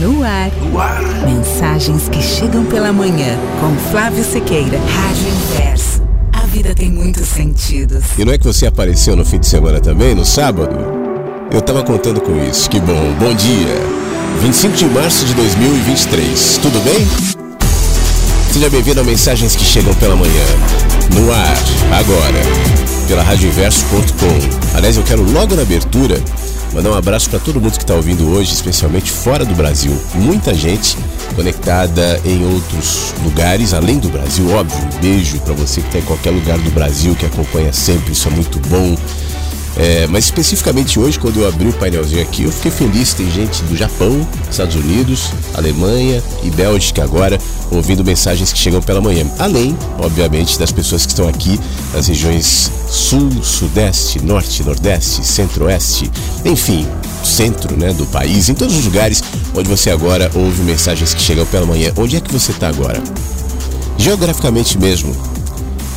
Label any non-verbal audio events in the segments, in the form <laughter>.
No ar. no ar. Mensagens que chegam pela manhã. Com Flávio Sequeira. Rádio Inverso. A vida tem muitos sentidos. E não é que você apareceu no fim de semana também, no sábado? Eu tava contando com isso. Que bom. Bom dia. 25 de março de 2023. Tudo bem? Seja bem-vindo a Mensagens que chegam pela manhã. No ar. Agora. Pela radioinverso.com. Aliás, eu quero logo na abertura Mandar um abraço para todo mundo que está ouvindo hoje, especialmente fora do Brasil. Muita gente conectada em outros lugares, além do Brasil, óbvio. Um beijo para você que está em qualquer lugar do Brasil, que acompanha sempre, isso é muito bom. É, mas especificamente hoje, quando eu abri o painelzinho aqui, eu fiquei feliz. Tem gente do Japão, Estados Unidos, Alemanha e Bélgica agora ouvindo mensagens que chegam pela manhã. Além, obviamente, das pessoas que estão aqui nas regiões Sul, Sudeste, Norte, Nordeste, Centro-Oeste, enfim, centro né, do país, em todos os lugares onde você agora ouve mensagens que chegam pela manhã. Onde é que você está agora? Geograficamente mesmo.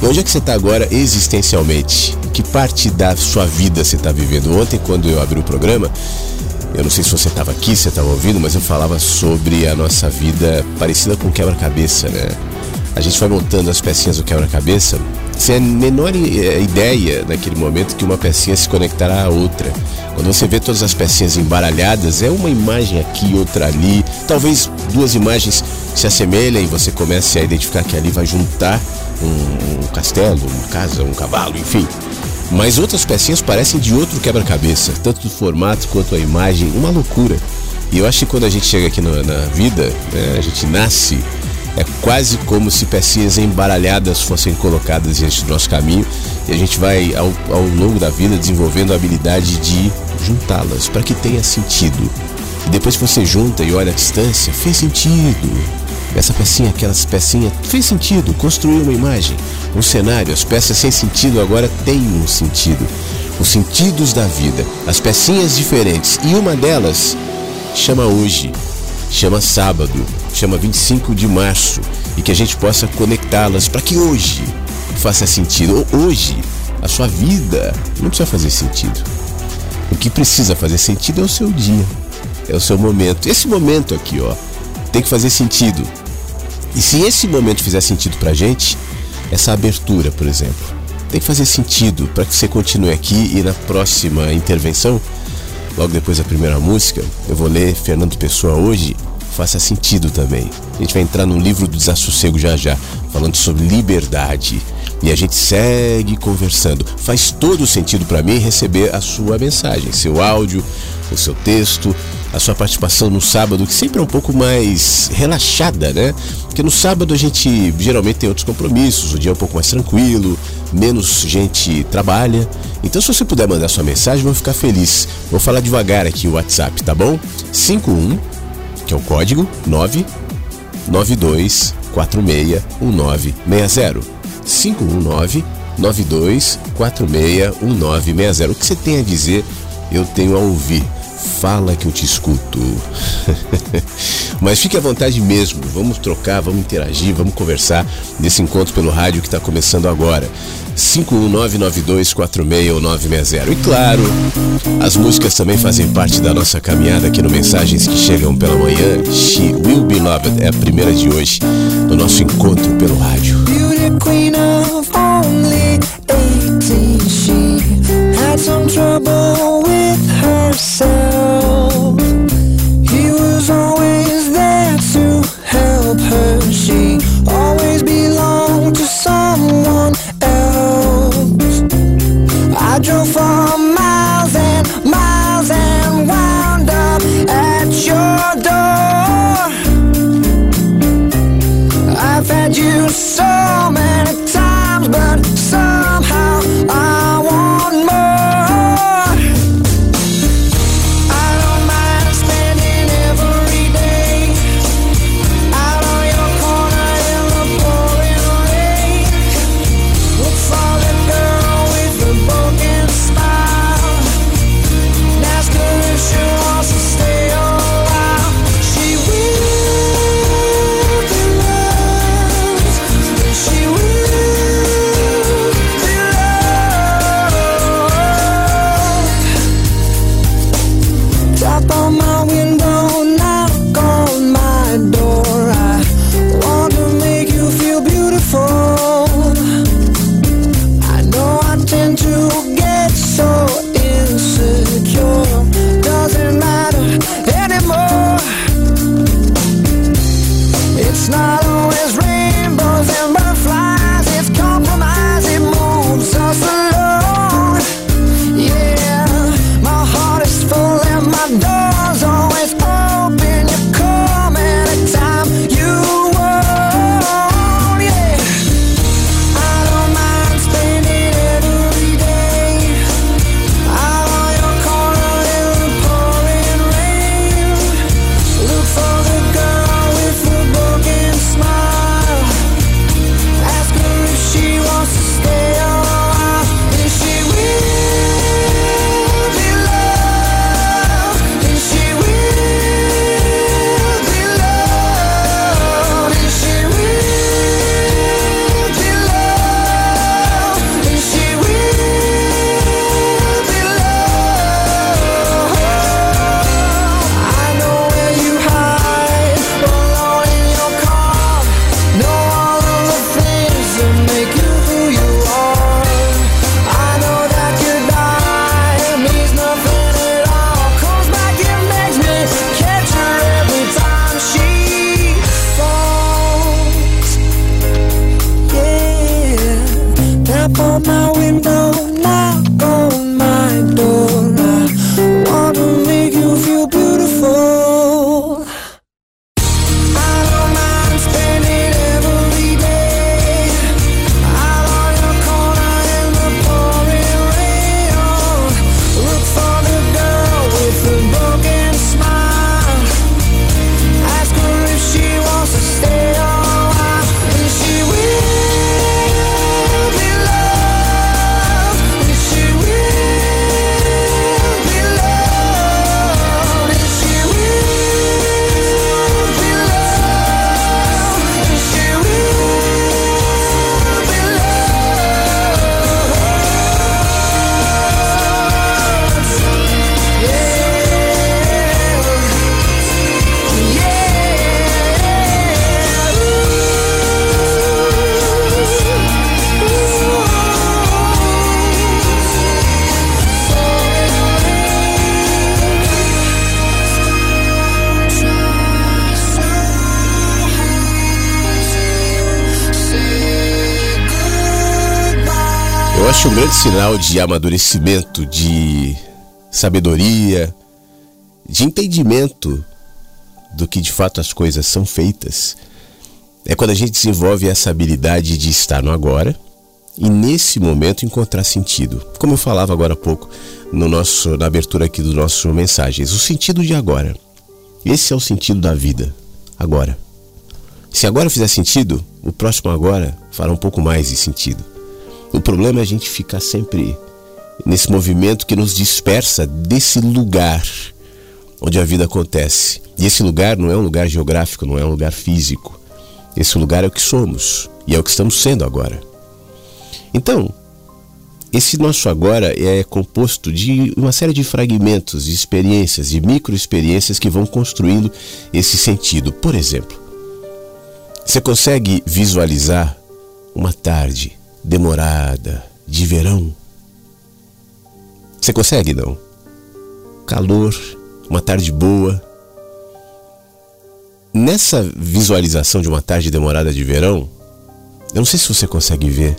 E onde é que você está agora existencialmente? que parte da sua vida você está vivendo. Ontem, quando eu abri o programa, eu não sei se você estava aqui, se estava ouvindo, mas eu falava sobre a nossa vida parecida com quebra-cabeça, né? A gente vai montando as pecinhas do quebra-cabeça sem a menor eh, ideia naquele momento que uma pecinha se conectará à outra. Quando você vê todas as pecinhas embaralhadas, é uma imagem aqui, outra ali, talvez duas imagens se assemelhem e você comece a identificar que ali vai juntar um, um castelo, uma casa, um cavalo, enfim. Mas outras pecinhas parecem de outro quebra-cabeça, tanto do formato quanto a imagem, uma loucura. E eu acho que quando a gente chega aqui no, na vida, né, a gente nasce, é quase como se pecinhas embaralhadas fossem colocadas diante do nosso caminho e a gente vai, ao, ao longo da vida, desenvolvendo a habilidade de juntá-las para que tenha sentido. E depois que você junta e olha a distância, fez sentido. Essa pecinha, aquelas pecinhas, fez sentido, construiu uma imagem, um cenário. As peças sem sentido agora têm um sentido. Os sentidos da vida, as pecinhas diferentes. E uma delas chama hoje, chama sábado, chama 25 de março. E que a gente possa conectá-las para que hoje faça sentido. Hoje, a sua vida não precisa fazer sentido. O que precisa fazer sentido é o seu dia, é o seu momento. Esse momento aqui, ó, tem que fazer sentido. E se esse momento fizer sentido pra gente, essa abertura, por exemplo, tem que fazer sentido para que você continue aqui e na próxima intervenção, logo depois da primeira música, eu vou ler Fernando Pessoa hoje, faça sentido também. A gente vai entrar no livro do Desassossego já já, falando sobre liberdade. E a gente segue conversando. Faz todo sentido para mim receber a sua mensagem, seu áudio, o seu texto, a sua participação no sábado, que sempre é um pouco mais relaxada, né? Porque no sábado a gente geralmente tem outros compromissos, o dia é um pouco mais tranquilo, menos gente trabalha. Então, se você puder mandar sua mensagem, vou ficar feliz. Vou falar devagar aqui o WhatsApp, tá bom? 51, que é o código 992 461960. 519 92461960. O que você tem a dizer, eu tenho a ouvir. Fala que eu te escuto. <laughs> Mas fique à vontade mesmo. Vamos trocar, vamos interagir, vamos conversar nesse encontro pelo rádio que está começando agora. 51992461960. E claro, as músicas também fazem parte da nossa caminhada aqui no Mensagens que Chegam pela Manhã. She Will Be Loved é a primeira de hoje, no nosso encontro pelo rádio. some trouble with herself. He was always there to help her. She always belonged to someone else. I drove for sinal de amadurecimento, de sabedoria, de entendimento do que de fato as coisas são feitas. É quando a gente desenvolve essa habilidade de estar no agora e nesse momento encontrar sentido. Como eu falava agora há pouco no nosso na abertura aqui do nosso mensagens, o sentido de agora. Esse é o sentido da vida, agora. Se agora fizer sentido, o próximo agora fará um pouco mais de sentido. O problema é a gente ficar sempre nesse movimento que nos dispersa desse lugar onde a vida acontece. E esse lugar não é um lugar geográfico, não é um lugar físico. Esse lugar é o que somos e é o que estamos sendo agora. Então, esse nosso agora é composto de uma série de fragmentos, de experiências, de microexperiências que vão construindo esse sentido. Por exemplo, você consegue visualizar uma tarde demorada de verão? Você consegue, não? Calor, uma tarde boa. Nessa visualização de uma tarde demorada de verão, eu não sei se você consegue ver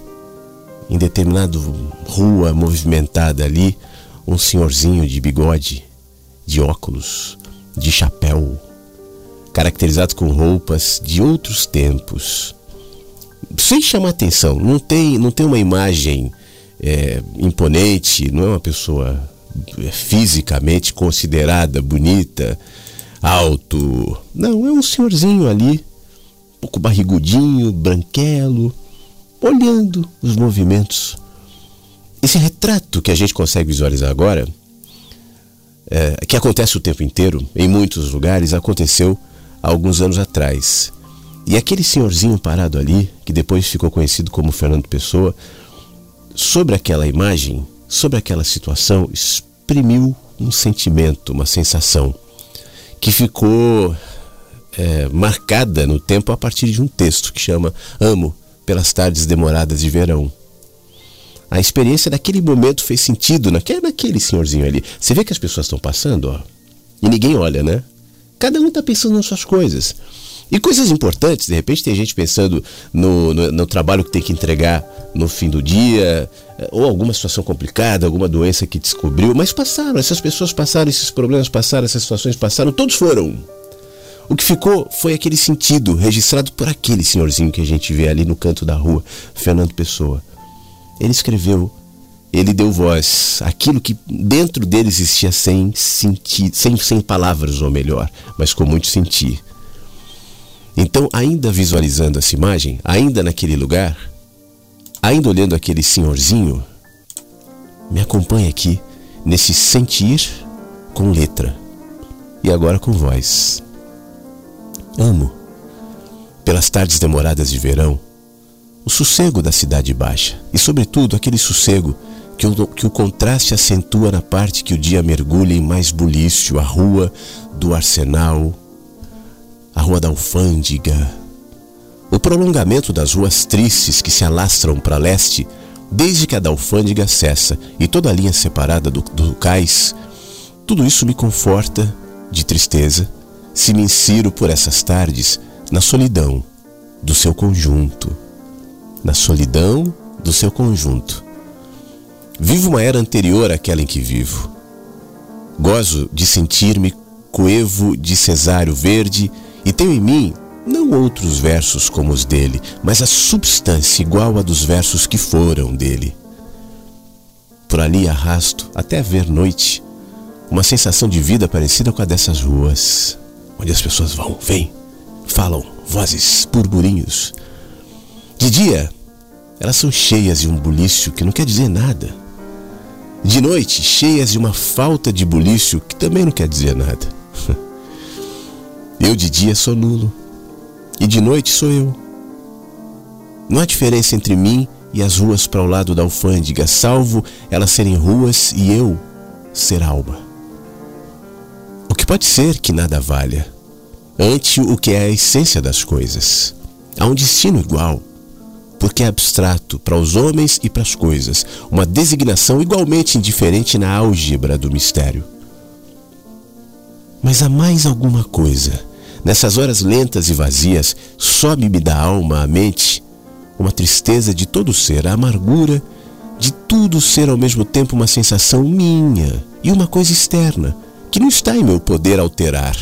em determinada rua movimentada ali, um senhorzinho de bigode, de óculos, de chapéu, caracterizado com roupas de outros tempos, sem chamar atenção. Não tem, não tem uma imagem é, imponente, não é uma pessoa é, fisicamente considerada bonita, alto. Não, é um senhorzinho ali, um pouco barrigudinho, branquelo, olhando os movimentos. Esse retrato que a gente consegue visualizar agora, é, que acontece o tempo inteiro, em muitos lugares, aconteceu há alguns anos atrás. E aquele senhorzinho parado ali, que depois ficou conhecido como Fernando Pessoa, sobre aquela imagem, sobre aquela situação, exprimiu um sentimento, uma sensação, que ficou é, marcada no tempo a partir de um texto que chama Amo pelas tardes demoradas de verão. A experiência daquele momento fez sentido naquele, naquele senhorzinho ali. Você vê que as pessoas estão passando, ó, e ninguém olha, né? Cada um está pensando nas suas coisas. E coisas importantes, de repente tem gente pensando no, no, no, trabalho que tem que entregar no fim do dia, eh, ou alguma situação complicada, alguma doença que descobriu, mas passaram, essas pessoas passaram, esses problemas passaram, essas situações passaram, todos foram. O que ficou foi aquele sentido registrado por aquele senhorzinho que a gente vê ali no canto da rua, Fernando Pessoa. Ele escreveu, ele deu voz àquilo que dentro dele existia sem sentir, sem, sem palavras ou melhor, mas com muito sentir. Então, ainda visualizando essa imagem, ainda naquele lugar, ainda olhando aquele senhorzinho, me acompanhe aqui nesse sentir com letra e agora com voz. Amo, pelas tardes demoradas de verão, o sossego da cidade baixa e, sobretudo, aquele sossego que o, que o contraste acentua na parte que o dia mergulha em mais bulício, a rua do arsenal, a Rua da Alfândega, o prolongamento das ruas tristes que se alastram para leste, desde que a da Alfândega cessa e toda a linha separada do, do cais, tudo isso me conforta de tristeza se me insiro por essas tardes na solidão do seu conjunto. Na solidão do seu conjunto. Vivo uma era anterior àquela em que vivo. Gozo de sentir-me coevo de cesário verde e tenho em mim não outros versos como os dele, mas a substância igual a dos versos que foram dele. Por ali arrasto, até ver noite, uma sensação de vida parecida com a dessas ruas, onde as pessoas vão, vêm, falam, vozes, burburinhos. De dia, elas são cheias de um bulício que não quer dizer nada. De noite, cheias de uma falta de bulício que também não quer dizer nada. <laughs> Eu de dia sou nulo e de noite sou eu. Não há diferença entre mim e as ruas para o lado da alfândega, salvo elas serem ruas e eu ser alma. O que pode ser que nada valha, ante o que é a essência das coisas. Há um destino igual, porque é abstrato para os homens e para as coisas, uma designação igualmente indiferente na álgebra do mistério. Mas há mais alguma coisa Nessas horas lentas e vazias, sobe-me da alma à mente uma tristeza de todo ser, a amargura de tudo ser ao mesmo tempo uma sensação minha e uma coisa externa, que não está em meu poder alterar.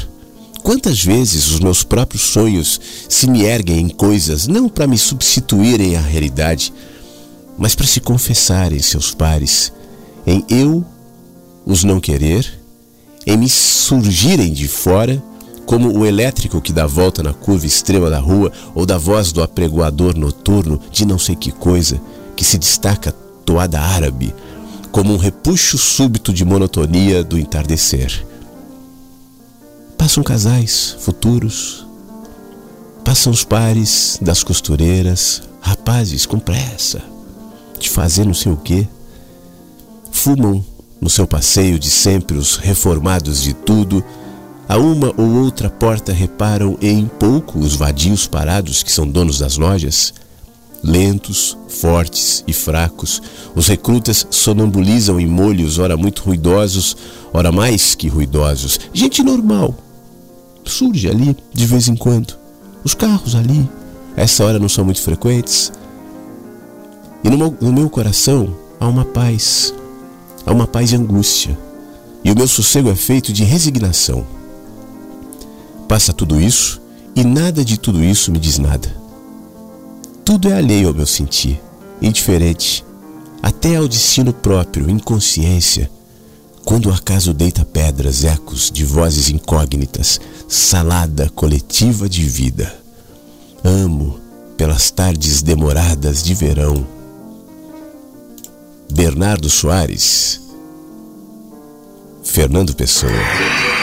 Quantas vezes os meus próprios sonhos se me erguem em coisas não para me substituírem à realidade, mas para se confessarem seus pares, em eu os não querer, em me surgirem de fora como o elétrico que dá volta na curva extrema da rua ou da voz do apregoador noturno de não sei que coisa que se destaca toada árabe, como um repuxo súbito de monotonia do entardecer. Passam casais futuros, passam os pares das costureiras, rapazes com pressa de fazer não sei o quê. Fumam no seu passeio de sempre os reformados de tudo. A uma ou outra porta reparam em pouco os vadios parados que são donos das lojas. Lentos, fortes e fracos, os recrutas sonambulizam em molhos, ora muito ruidosos, ora mais que ruidosos. Gente normal. Surge ali de vez em quando. Os carros ali, essa hora não são muito frequentes. E no meu, no meu coração há uma paz, há uma paz de angústia. E o meu sossego é feito de resignação. Passa tudo isso e nada de tudo isso me diz nada. Tudo é alheio ao meu sentir, indiferente, até ao destino próprio, inconsciência, quando o acaso deita pedras, ecos de vozes incógnitas, salada coletiva de vida. Amo pelas tardes demoradas de verão. Bernardo Soares, Fernando Pessoa.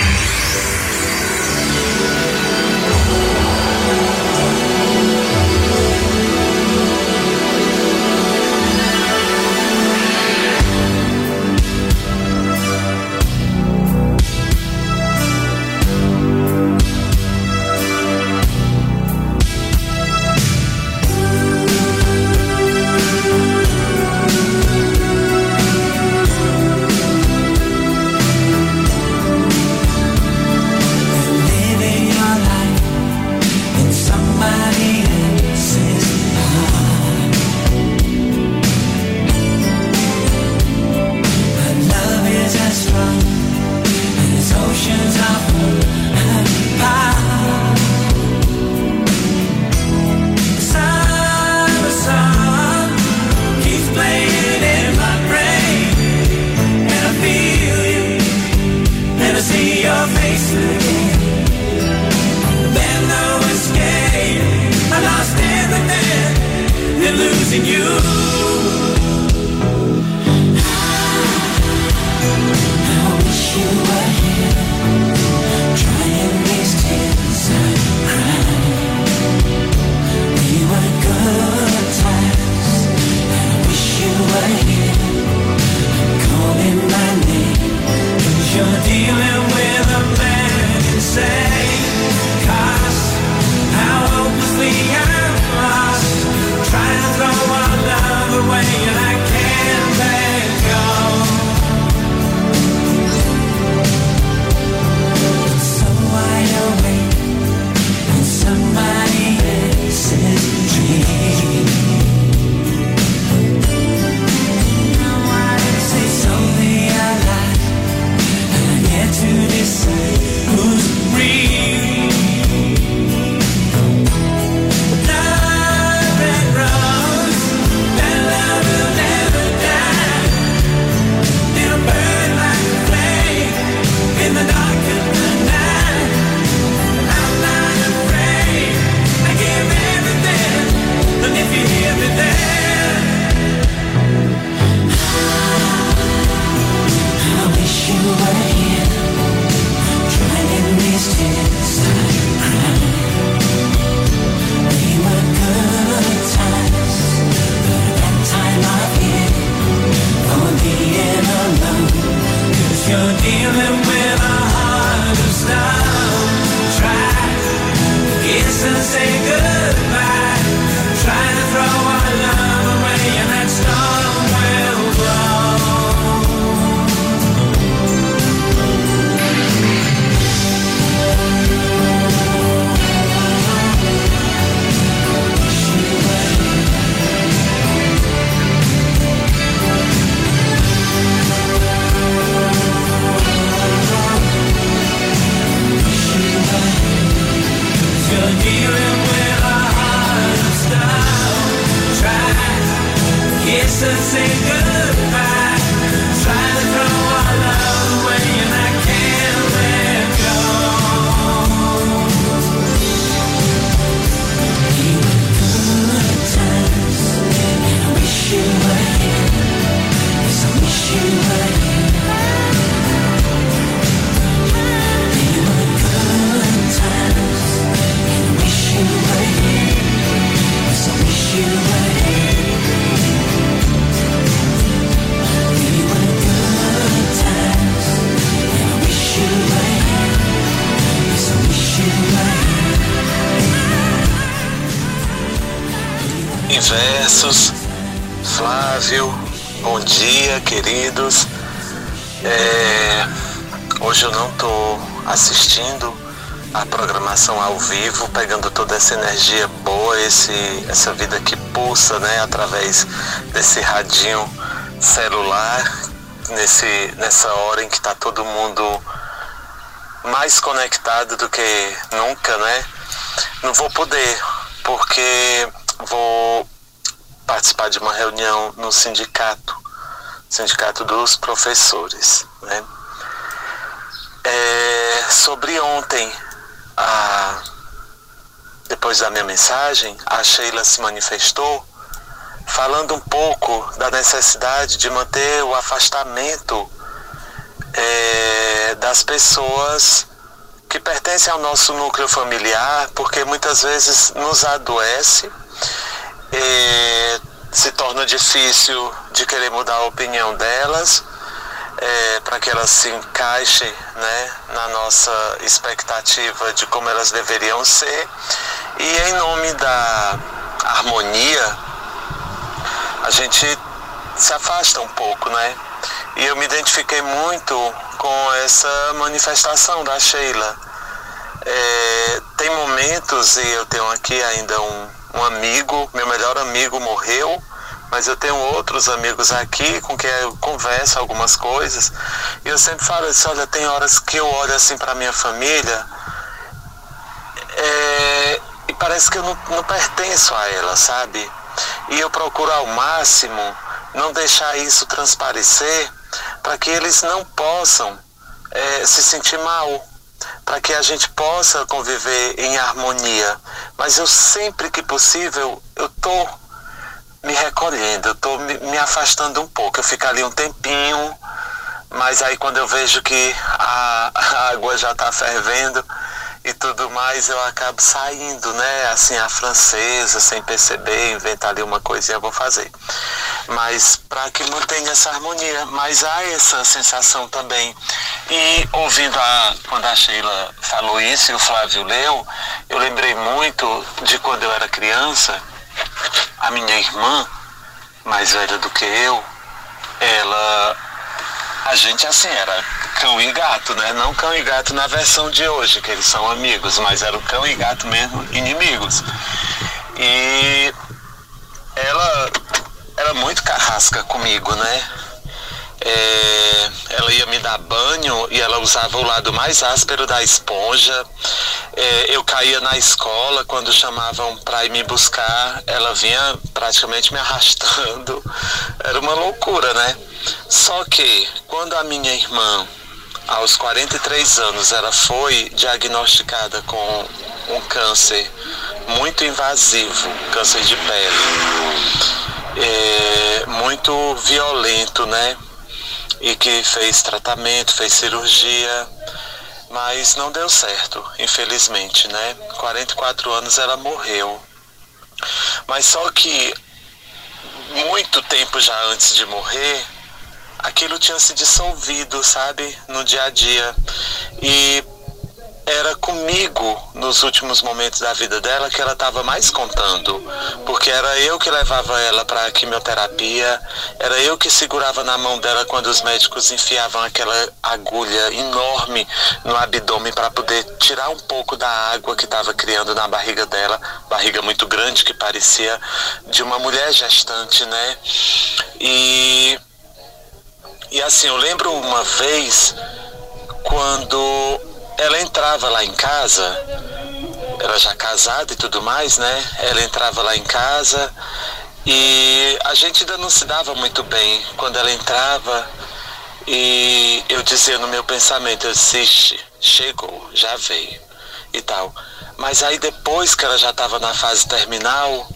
Essa energia boa, esse, essa vida que pulsa, né, através desse radinho celular, nesse, nessa hora em que está todo mundo mais conectado do que nunca, né? Não vou poder, porque vou participar de uma reunião no sindicato, sindicato dos professores, né? É, sobre ontem, a, depois da minha mensagem, a Sheila se manifestou falando um pouco da necessidade de manter o afastamento é, das pessoas que pertencem ao nosso núcleo familiar, porque muitas vezes nos adoece, é, se torna difícil de querer mudar a opinião delas, é, para que elas se encaixem né, na nossa expectativa de como elas deveriam ser. E em nome da harmonia, a gente se afasta um pouco, né? E eu me identifiquei muito com essa manifestação da Sheila. É, tem momentos, e eu tenho aqui ainda um, um amigo, meu melhor amigo morreu, mas eu tenho outros amigos aqui com quem eu converso algumas coisas. E eu sempre falo assim, olha, tem horas que eu olho assim para minha família é, e parece que eu não, não pertenço a ela, sabe? E eu procuro ao máximo não deixar isso transparecer para que eles não possam é, se sentir mal, para que a gente possa conviver em harmonia. Mas eu sempre que possível, eu tô me recolhendo, eu tô me, me afastando um pouco. Eu fico ali um tempinho, mas aí quando eu vejo que a, <laughs> a água já está fervendo, e tudo mais, eu acabo saindo, né? Assim, a francesa, sem perceber, inventar ali uma coisinha, vou fazer. Mas para que mantenha essa harmonia. Mas há essa sensação também. E ouvindo a, quando a Sheila falou isso e o Flávio leu, eu lembrei muito de quando eu era criança, a minha irmã, mais velha do que eu, ela. A gente assim era cão e gato, né? Não cão e gato na versão de hoje, que eles são amigos, mas era o cão e gato mesmo, inimigos. E ela era muito carrasca comigo, né? É, ela ia me dar banho e ela usava o lado mais áspero da esponja. É, eu caía na escola quando chamavam para ir me buscar, ela vinha praticamente me <laughs> arrastando. Era uma loucura, né? Só que quando a minha irmã aos 43 anos, ela foi diagnosticada com um câncer muito invasivo, câncer de pele, é, muito violento, né? E que fez tratamento, fez cirurgia, mas não deu certo, infelizmente, né? 44 anos ela morreu. Mas só que muito tempo já antes de morrer, aquilo tinha se dissolvido, sabe, no dia a dia. E era comigo nos últimos momentos da vida dela que ela estava mais contando, porque era eu que levava ela para quimioterapia, era eu que segurava na mão dela quando os médicos enfiavam aquela agulha enorme no abdômen para poder tirar um pouco da água que estava criando na barriga dela, barriga muito grande que parecia de uma mulher gestante, né? E e assim, eu lembro uma vez quando ela entrava lá em casa, ela já casada e tudo mais, né? Ela entrava lá em casa e a gente ainda não se dava muito bem. Quando ela entrava e eu dizia no meu pensamento, existe, chegou, já veio e tal. Mas aí depois que ela já estava na fase terminal,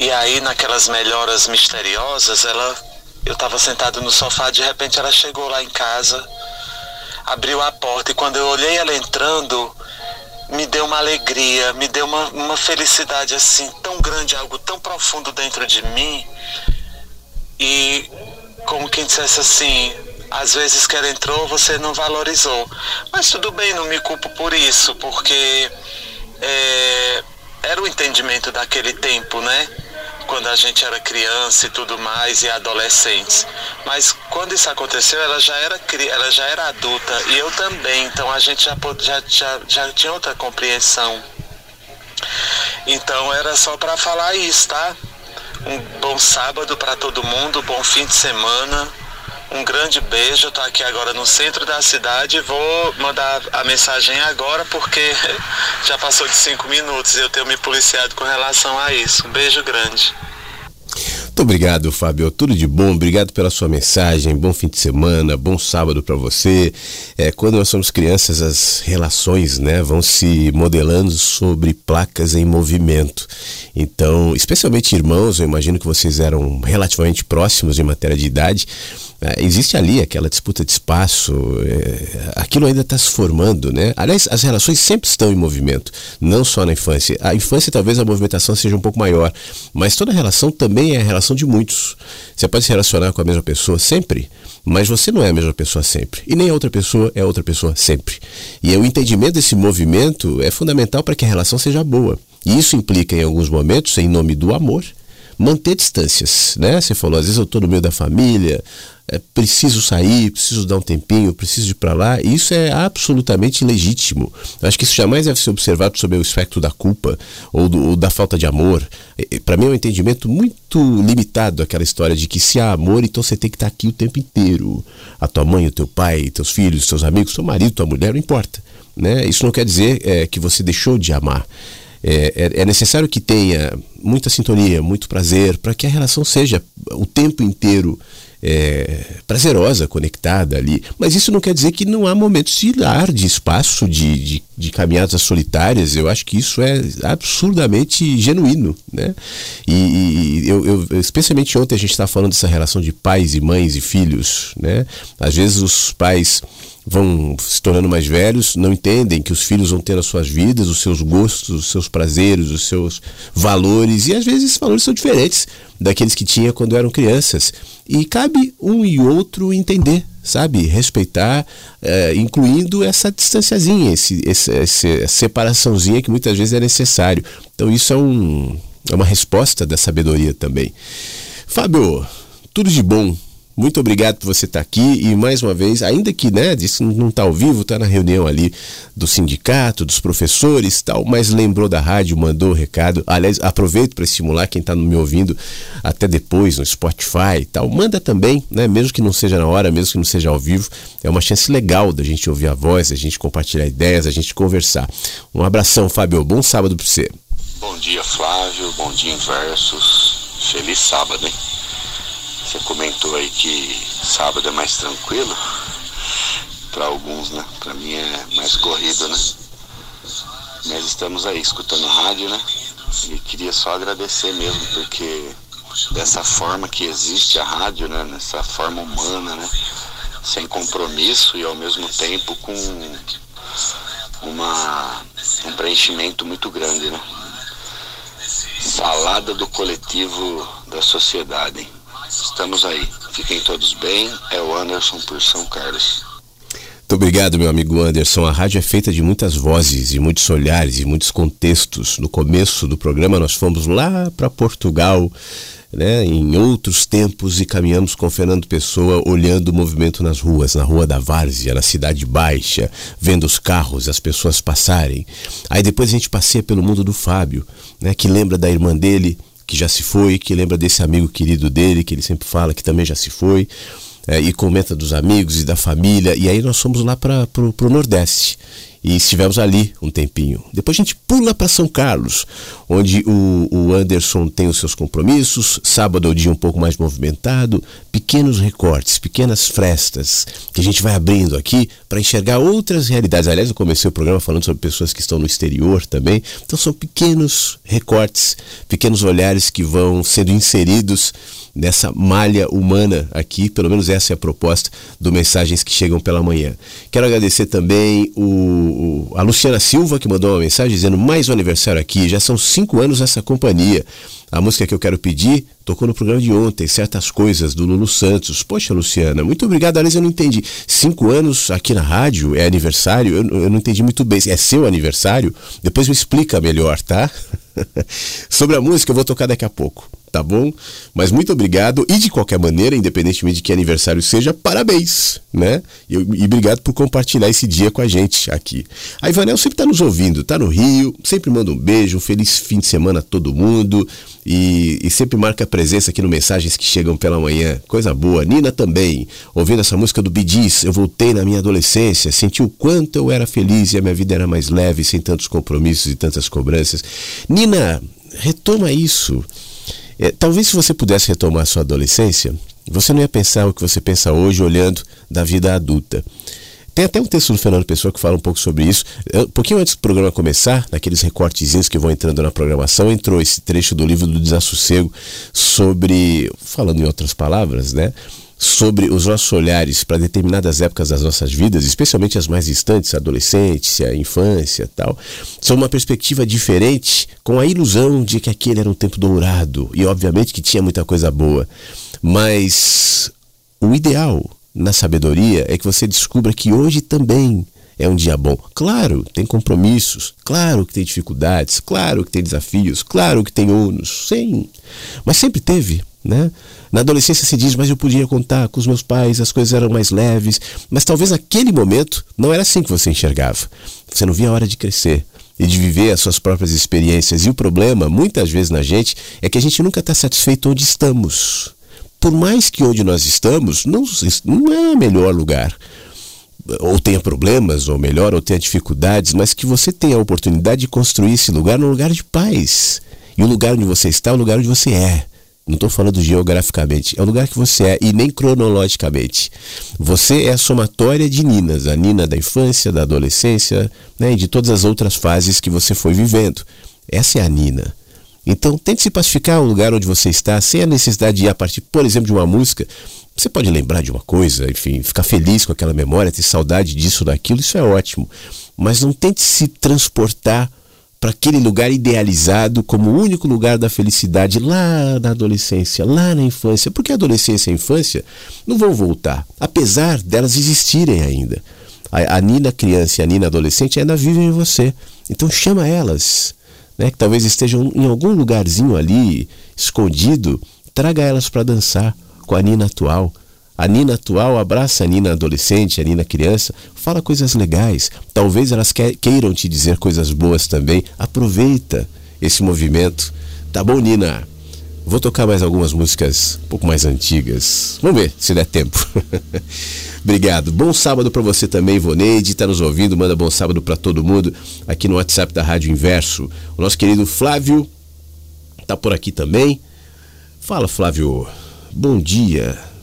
e aí naquelas melhoras misteriosas, ela eu estava sentado no sofá, de repente ela chegou lá em casa, abriu a porta e quando eu olhei ela entrando, me deu uma alegria, me deu uma, uma felicidade assim tão grande, algo tão profundo dentro de mim. E como quem dissesse assim, às vezes que ela entrou, você não valorizou. Mas tudo bem, não me culpo por isso, porque é, era o entendimento daquele tempo, né? Quando a gente era criança e tudo mais e adolescentes. Mas quando isso aconteceu, ela já era ela já era adulta e eu também, então a gente já já, já, já tinha outra compreensão. Então era só para falar isso, tá? Um bom sábado para todo mundo, bom fim de semana. Um grande beijo. Estou aqui agora no centro da cidade. Vou mandar a mensagem agora porque <laughs> já passou de cinco minutos e eu tenho me policiado com relação a isso. Um beijo grande. Muito obrigado, Fábio. Tudo de bom. Obrigado pela sua mensagem. Bom fim de semana, bom sábado para você. É, quando nós somos crianças, as relações né, vão se modelando sobre placas em movimento. Então, especialmente irmãos, eu imagino que vocês eram relativamente próximos em matéria de idade. É, existe ali aquela disputa de espaço, é, aquilo ainda está se formando, né? Aliás, as relações sempre estão em movimento, não só na infância. A infância talvez a movimentação seja um pouco maior, mas toda relação também é a relação de muitos. Você pode se relacionar com a mesma pessoa sempre, mas você não é a mesma pessoa sempre. E nem a outra pessoa é outra pessoa sempre. E o entendimento desse movimento é fundamental para que a relação seja boa. E isso implica, em alguns momentos, em nome do amor, manter distâncias, né? Você falou, às vezes eu estou no meio da família, é, preciso sair, preciso dar um tempinho, preciso ir para lá. E isso é absolutamente legítimo. Acho que isso jamais deve ser observado sob o espectro da culpa ou, do, ou da falta de amor. Para mim é um entendimento muito limitado aquela história de que se há amor, então você tem que estar tá aqui o tempo inteiro. A tua mãe, o teu pai, teus filhos, teus amigos, teu marido, tua mulher, não importa. Né? Isso não quer dizer é, que você deixou de amar. É, é, é, necessário que tenha muita sintonia, muito prazer, para que a relação seja o tempo inteiro é, prazerosa, conectada ali. Mas isso não quer dizer que não há momentos de lar, de espaço, de, de, de caminhadas solitárias. Eu acho que isso é absurdamente genuíno. Né? E, e eu, eu, especialmente ontem a gente estava falando dessa relação de pais e mães e filhos. Né? Às vezes os pais vão se tornando mais velhos, não entendem que os filhos vão ter as suas vidas, os seus gostos, os seus prazeres, os seus valores, e às vezes esses valores são diferentes daqueles que tinha quando eram crianças. E cabe um e outro entender, sabe? Respeitar, é, incluindo essa distanciazinha, esse, esse, essa separaçãozinha que muitas vezes é necessário. Então isso é, um, é uma resposta da sabedoria também. Fábio, tudo de bom muito obrigado por você estar aqui e mais uma vez, ainda que né, isso não está ao vivo, está na reunião ali do sindicato, dos professores tal, mas lembrou da rádio, mandou o recado. Aliás, aproveito para estimular quem está me ouvindo até depois no Spotify e tal. Manda também, né, mesmo que não seja na hora, mesmo que não seja ao vivo, é uma chance legal da gente ouvir a voz, da gente compartilhar ideias, da gente conversar. Um abração, Fábio. Bom sábado para você. Bom dia, Flávio. Bom dia, Inversos. Feliz sábado, hein? Você comentou aí que sábado é mais tranquilo. Para alguns, né? Para mim é mais corrido, né? Mas estamos aí escutando rádio, né? E queria só agradecer mesmo, porque dessa forma que existe a rádio, né? Nessa forma humana, né? Sem compromisso e ao mesmo tempo com uma, um preenchimento muito grande, né? Salada do coletivo da sociedade. Hein? Estamos aí. Fiquem todos bem. É o Anderson por São Carlos. Muito obrigado, meu amigo Anderson. A rádio é feita de muitas vozes, de muitos olhares, e muitos contextos. No começo do programa, nós fomos lá para Portugal, né, em outros tempos, e caminhamos com Fernando Pessoa, olhando o movimento nas ruas, na Rua da Várzea, na Cidade Baixa, vendo os carros, as pessoas passarem. Aí depois a gente passeia pelo mundo do Fábio, né, que lembra da irmã dele, que já se foi, que lembra desse amigo querido dele, que ele sempre fala que também já se foi, é, e comenta dos amigos e da família. E aí nós fomos lá para o Nordeste e estivemos ali um tempinho. Depois a gente pula para São Carlos, onde o, o, Anderson tem os seus compromissos. Sábado é o dia um pouco mais movimentado, pequenos recortes, pequenas frestas que a gente vai abrindo aqui para enxergar outras realidades. Aliás, eu comecei o programa falando sobre pessoas que estão no exterior também. Então são pequenos recortes, pequenos olhares que vão sendo inseridos nessa malha humana aqui, pelo menos essa é a proposta do Mensagens que Chegam pela Manhã. Quero agradecer também o, o, a Luciana Silva, que mandou uma mensagem dizendo mais um aniversário aqui, já são cinco anos nessa companhia. A música que eu quero pedir tocou no programa de ontem, Certas Coisas, do Lulu Santos. Poxa, Luciana, muito obrigado. Aliás, eu não entendi. Cinco anos aqui na rádio é aniversário? Eu, eu não entendi muito bem. É seu aniversário? Depois me explica melhor, tá? <laughs> Sobre a música, eu vou tocar daqui a pouco tá bom? Mas muito obrigado e de qualquer maneira, independentemente de que aniversário seja, parabéns, né? E, e obrigado por compartilhar esse dia com a gente aqui. A Ivanel sempre tá nos ouvindo, tá no Rio, sempre manda um beijo, um feliz fim de semana a todo mundo e, e sempre marca presença aqui no Mensagens que Chegam pela Manhã. Coisa boa. Nina também, ouvindo essa música do Bidis, eu voltei na minha adolescência, senti o quanto eu era feliz e a minha vida era mais leve, sem tantos compromissos e tantas cobranças. Nina, retoma isso. É, talvez se você pudesse retomar sua adolescência, você não ia pensar o que você pensa hoje olhando da vida adulta. Tem até um texto do Fernando Pessoa que fala um pouco sobre isso. Um pouquinho antes do programa começar, naqueles recortezinhos que vão entrando na programação, entrou esse trecho do livro do Desassossego sobre, falando em outras palavras, né? Sobre os nossos olhares para determinadas épocas das nossas vidas, especialmente as mais distantes, a adolescência, a infância tal, são uma perspectiva diferente, com a ilusão de que aquele era um tempo dourado e, obviamente, que tinha muita coisa boa. Mas o ideal na sabedoria é que você descubra que hoje também é um dia bom. Claro, tem compromissos, claro que tem dificuldades, claro que tem desafios, claro que tem ônus, sim. Mas sempre teve, né? Na adolescência se diz, mas eu podia contar com os meus pais, as coisas eram mais leves. Mas talvez naquele momento não era assim que você enxergava. Você não via a hora de crescer e de viver as suas próprias experiências. E o problema, muitas vezes na gente, é que a gente nunca está satisfeito onde estamos por mais que onde nós estamos não, não é o melhor lugar, ou tenha problemas, ou melhor, ou tenha dificuldades, mas que você tenha a oportunidade de construir esse lugar num lugar de paz. E o lugar onde você está é o lugar onde você é. Não estou falando geograficamente, é o lugar que você é e nem cronologicamente. Você é a somatória de Ninas, a Nina da infância, da adolescência né, e de todas as outras fases que você foi vivendo. Essa é a Nina. Então, tente se pacificar o lugar onde você está, sem a necessidade de ir a partir, por exemplo, de uma música. Você pode lembrar de uma coisa, enfim, ficar feliz com aquela memória, ter saudade disso, daquilo, isso é ótimo. Mas não tente se transportar para aquele lugar idealizado como o único lugar da felicidade lá na adolescência, lá na infância, porque a adolescência e a infância não vão voltar, apesar delas existirem ainda. A, a Nina criança e a Nina adolescente ainda vivem em você. Então chama elas né, que talvez estejam em algum lugarzinho ali, escondido, traga elas para dançar com a Nina atual. A Nina atual abraça a Nina adolescente, a Nina criança, fala coisas legais. Talvez elas queiram te dizer coisas boas também. Aproveita esse movimento. Tá bom, Nina? Vou tocar mais algumas músicas um pouco mais antigas. Vamos ver se der tempo. <laughs> Obrigado. Bom sábado para você também, Voneide. Está nos ouvindo. Manda bom sábado para todo mundo aqui no WhatsApp da Rádio Inverso. O nosso querido Flávio está por aqui também. Fala, Flávio. Bom dia.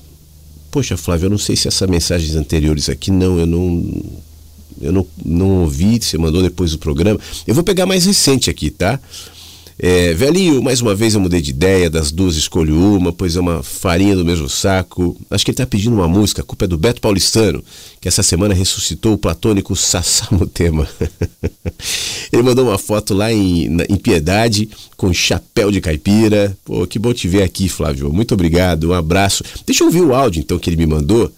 Poxa, Flávio, eu não sei se essas mensagens anteriores aqui não, eu não eu não, não ouvi, você mandou depois do programa. Eu vou pegar mais recente aqui, tá? É, velhinho, mais uma vez eu mudei de ideia, das duas escolho uma, pois é uma farinha do mesmo saco. Acho que ele está pedindo uma música, a culpa é do Beto Paulistano, que essa semana ressuscitou o platônico Sassamutema. <laughs> ele mandou uma foto lá em, em Piedade, com chapéu de caipira. Pô, que bom te ver aqui, Flávio. Muito obrigado, um abraço. Deixa eu ouvir o áudio então que ele me mandou.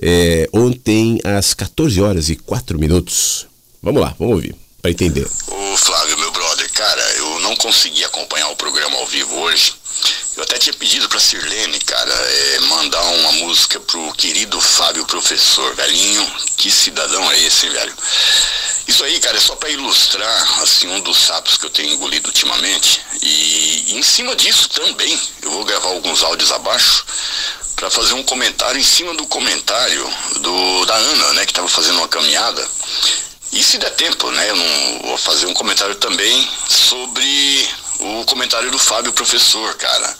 É, ontem às 14 horas e 4 minutos. Vamos lá, vamos ouvir, para entender. Ô Flávio, meu cara, eu não consegui acompanhar o programa ao vivo hoje. Eu até tinha pedido pra Sirlene, cara, é, mandar uma música pro querido Fábio Professor, velhinho. Que cidadão é esse, velho? Isso aí, cara, é só para ilustrar, assim, um dos sapos que eu tenho engolido ultimamente. E, e em cima disso também, eu vou gravar alguns áudios abaixo para fazer um comentário em cima do comentário do, da Ana, né, que estava fazendo uma caminhada. E se der tempo, né, eu não vou fazer um comentário também sobre o comentário do Fábio Professor, cara.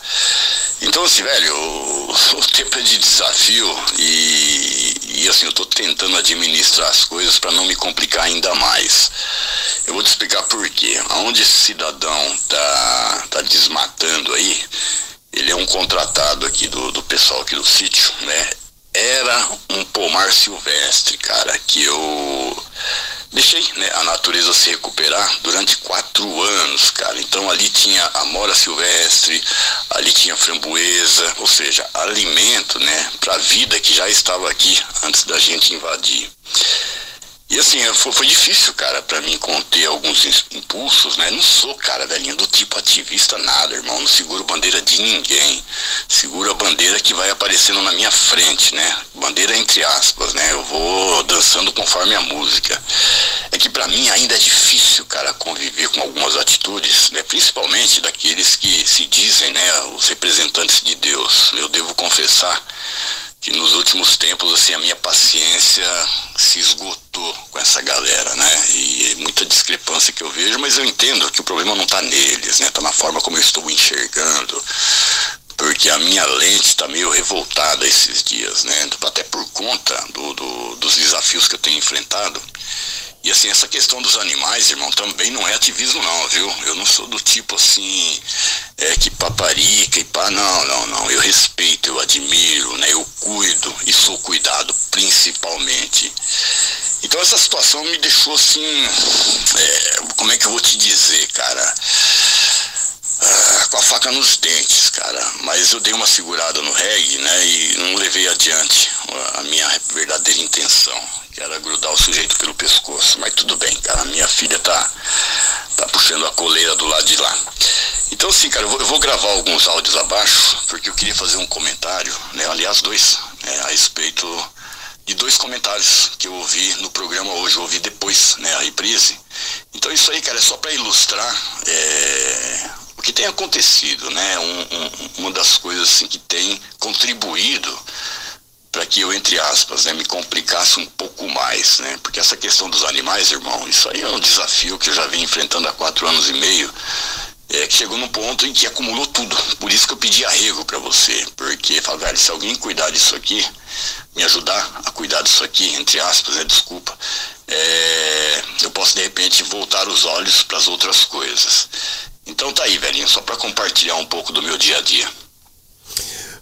Então, assim, velho, o, <laughs> o tempo é de desafio e, e, assim, eu tô tentando administrar as coisas para não me complicar ainda mais. Eu vou te explicar por quê. Aonde esse cidadão tá, tá desmatando aí, ele é um contratado aqui do, do pessoal aqui do sítio, né? Era um pomar silvestre, cara, que eu deixei né, a natureza se recuperar durante quatro anos, cara. Então ali tinha amora silvestre, ali tinha framboesa, ou seja, alimento, né, para a vida que já estava aqui antes da gente invadir. E assim, foi, foi difícil, cara, para mim conter alguns impulsos, né? Não sou, cara, velhinho, do tipo ativista, nada, irmão. Não seguro bandeira de ninguém. Seguro a bandeira que vai aparecendo na minha frente, né? Bandeira entre aspas, né? Eu vou dançando conforme a música. É que para mim ainda é difícil, cara, conviver com algumas atitudes, né? Principalmente daqueles que se dizem, né? Os representantes de Deus. Eu devo confessar que nos últimos tempos assim a minha paciência se esgotou com essa galera, né? E muita discrepância que eu vejo, mas eu entendo que o problema não está neles, né? Está na forma como eu estou enxergando, porque a minha lente está meio revoltada esses dias, né? Até por conta do, do, dos desafios que eu tenho enfrentado. E assim, essa questão dos animais, irmão, também não é ativismo não, viu? Eu não sou do tipo assim, é que paparica e pá, não, não, não. Eu respeito, eu admiro, né? Eu cuido e sou cuidado principalmente. Então essa situação me deixou assim, é, como é que eu vou te dizer, cara? Com a faca nos dentes, cara. Mas eu dei uma segurada no reggae, né? E não levei adiante a minha verdadeira intenção, que era grudar o sujeito pelo pescoço. Mas tudo bem, cara. Minha filha tá, tá puxando a coleira do lado de lá. Então, assim, cara, eu vou, eu vou gravar alguns áudios abaixo, porque eu queria fazer um comentário, né? Aliás, dois, né? a respeito de dois comentários que eu ouvi no programa hoje, eu ouvi depois, né, a reprise. Então isso aí, cara, é só para ilustrar é, o que tem acontecido, né? Um, um, uma das coisas assim que tem contribuído para que eu, entre aspas, né, me complicasse um pouco mais, né? Porque essa questão dos animais, irmão, isso aí é um desafio que eu já venho enfrentando há quatro anos e meio. É, que chegou num ponto em que acumulou tudo. Por isso que eu pedi arrego para você. Porque, fala, se alguém cuidar disso aqui, me ajudar a cuidar disso aqui, entre aspas, né, desculpa, é, eu posso de repente voltar os olhos para as outras coisas. Então tá aí, velhinho, só para compartilhar um pouco do meu dia a dia.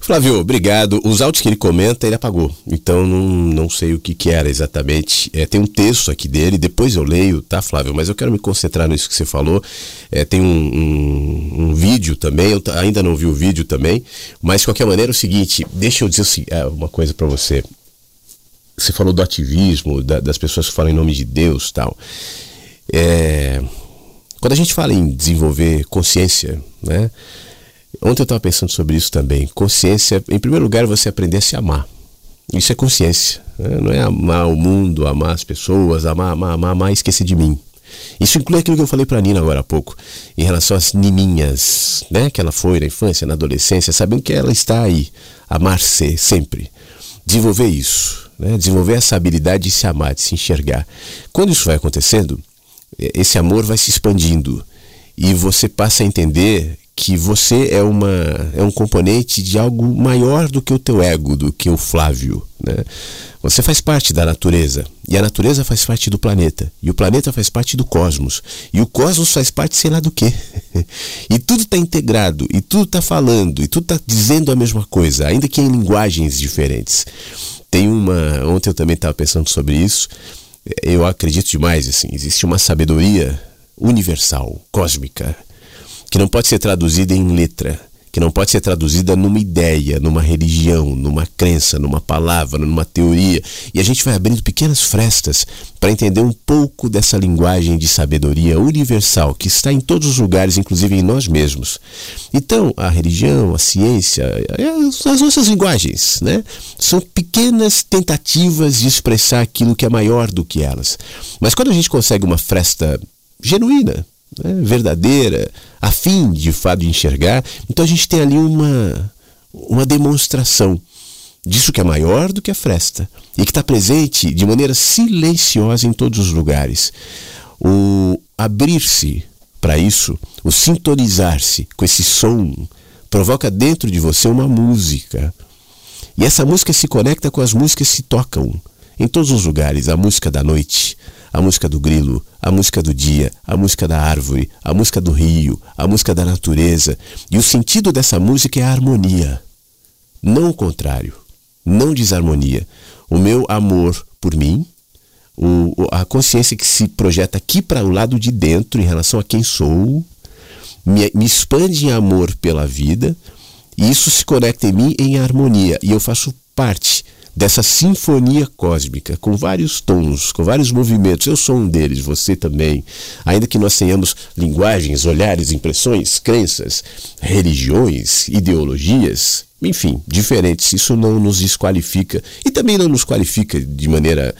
Flávio, obrigado. Os áudios que ele comenta, ele apagou. Então não, não sei o que, que era exatamente. É, tem um texto aqui dele, depois eu leio, tá, Flávio? Mas eu quero me concentrar nisso que você falou. É, tem um, um, um, vídeo também, eu ainda não vi o vídeo também. Mas de qualquer maneira é o seguinte, deixa eu dizer é, uma coisa para você. Você falou do ativismo, da, das pessoas que falam em nome de Deus tal. É, quando a gente fala em desenvolver consciência, né? Ontem eu estava pensando sobre isso também. Consciência, em primeiro lugar, você aprender a se amar. Isso é consciência. Né? Não é amar o mundo, amar as pessoas, amar, amar, amar, amar esquecer de mim. Isso inclui aquilo que eu falei para Nina agora há pouco, em relação às nininhas, né? Que ela foi na infância, na adolescência, sabendo que ela está aí, amar-se sempre. Desenvolver isso, né? desenvolver essa habilidade de se amar, de se enxergar. Quando isso vai acontecendo, esse amor vai se expandindo e você passa a entender que você é, uma, é um componente de algo maior do que o teu ego, do que o Flávio. Né? Você faz parte da natureza, e a natureza faz parte do planeta, e o planeta faz parte do cosmos, e o cosmos faz parte sei lá do que. <laughs> e tudo está integrado, e tudo está falando, e tudo está dizendo a mesma coisa, ainda que em linguagens diferentes. Tem uma. Ontem eu também estava pensando sobre isso. Eu acredito demais, assim, existe uma sabedoria universal, cósmica, que não pode ser traduzida em letra, que não pode ser traduzida numa ideia, numa religião, numa crença, numa palavra, numa teoria. E a gente vai abrindo pequenas frestas para entender um pouco dessa linguagem de sabedoria universal que está em todos os lugares, inclusive em nós mesmos. Então, a religião, a ciência, as nossas linguagens, né? São pequenas tentativas de expressar aquilo que é maior do que elas. Mas quando a gente consegue uma fresta genuína, né, verdadeira, a fim de fato de enxergar, então a gente tem ali uma, uma demonstração disso que é maior do que a fresta e que está presente de maneira silenciosa em todos os lugares. O abrir-se para isso, o sintonizar-se com esse som, provoca dentro de você uma música. E essa música se conecta com as músicas que se tocam em todos os lugares a música da noite, a música do grilo, a música do dia, a música da árvore, a música do rio, a música da natureza. E o sentido dessa música é a harmonia, não o contrário, não desarmonia. O meu amor por mim, o, a consciência que se projeta aqui para o lado de dentro em relação a quem sou, me, me expande em amor pela vida, e isso se conecta em mim em harmonia, e eu faço parte dessa sinfonia cósmica, com vários tons, com vários movimentos. Eu sou um deles, você também. Ainda que nós tenhamos linguagens, olhares, impressões, crenças, religiões, ideologias, enfim, diferentes. Isso não nos desqualifica e também não nos qualifica de maneira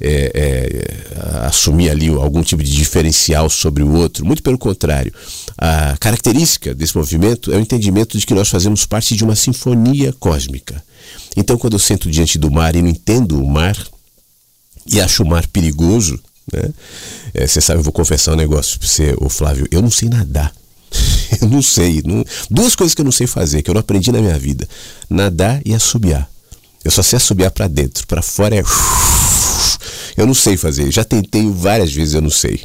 é, é, assumir ali algum tipo de diferencial sobre o outro. Muito pelo contrário. A característica desse movimento é o entendimento de que nós fazemos parte de uma sinfonia cósmica. Então, quando eu sento diante do mar e não entendo o mar e acho o mar perigoso, né? É, você sabe, eu vou confessar um negócio para você, ô Flávio, eu não sei nadar. <laughs> eu não sei. Não... Duas coisas que eu não sei fazer, que eu não aprendi na minha vida: nadar e assobiar. Eu só sei assobiar para dentro, para fora é. <laughs> Eu não sei fazer. Já tentei várias vezes, eu não sei.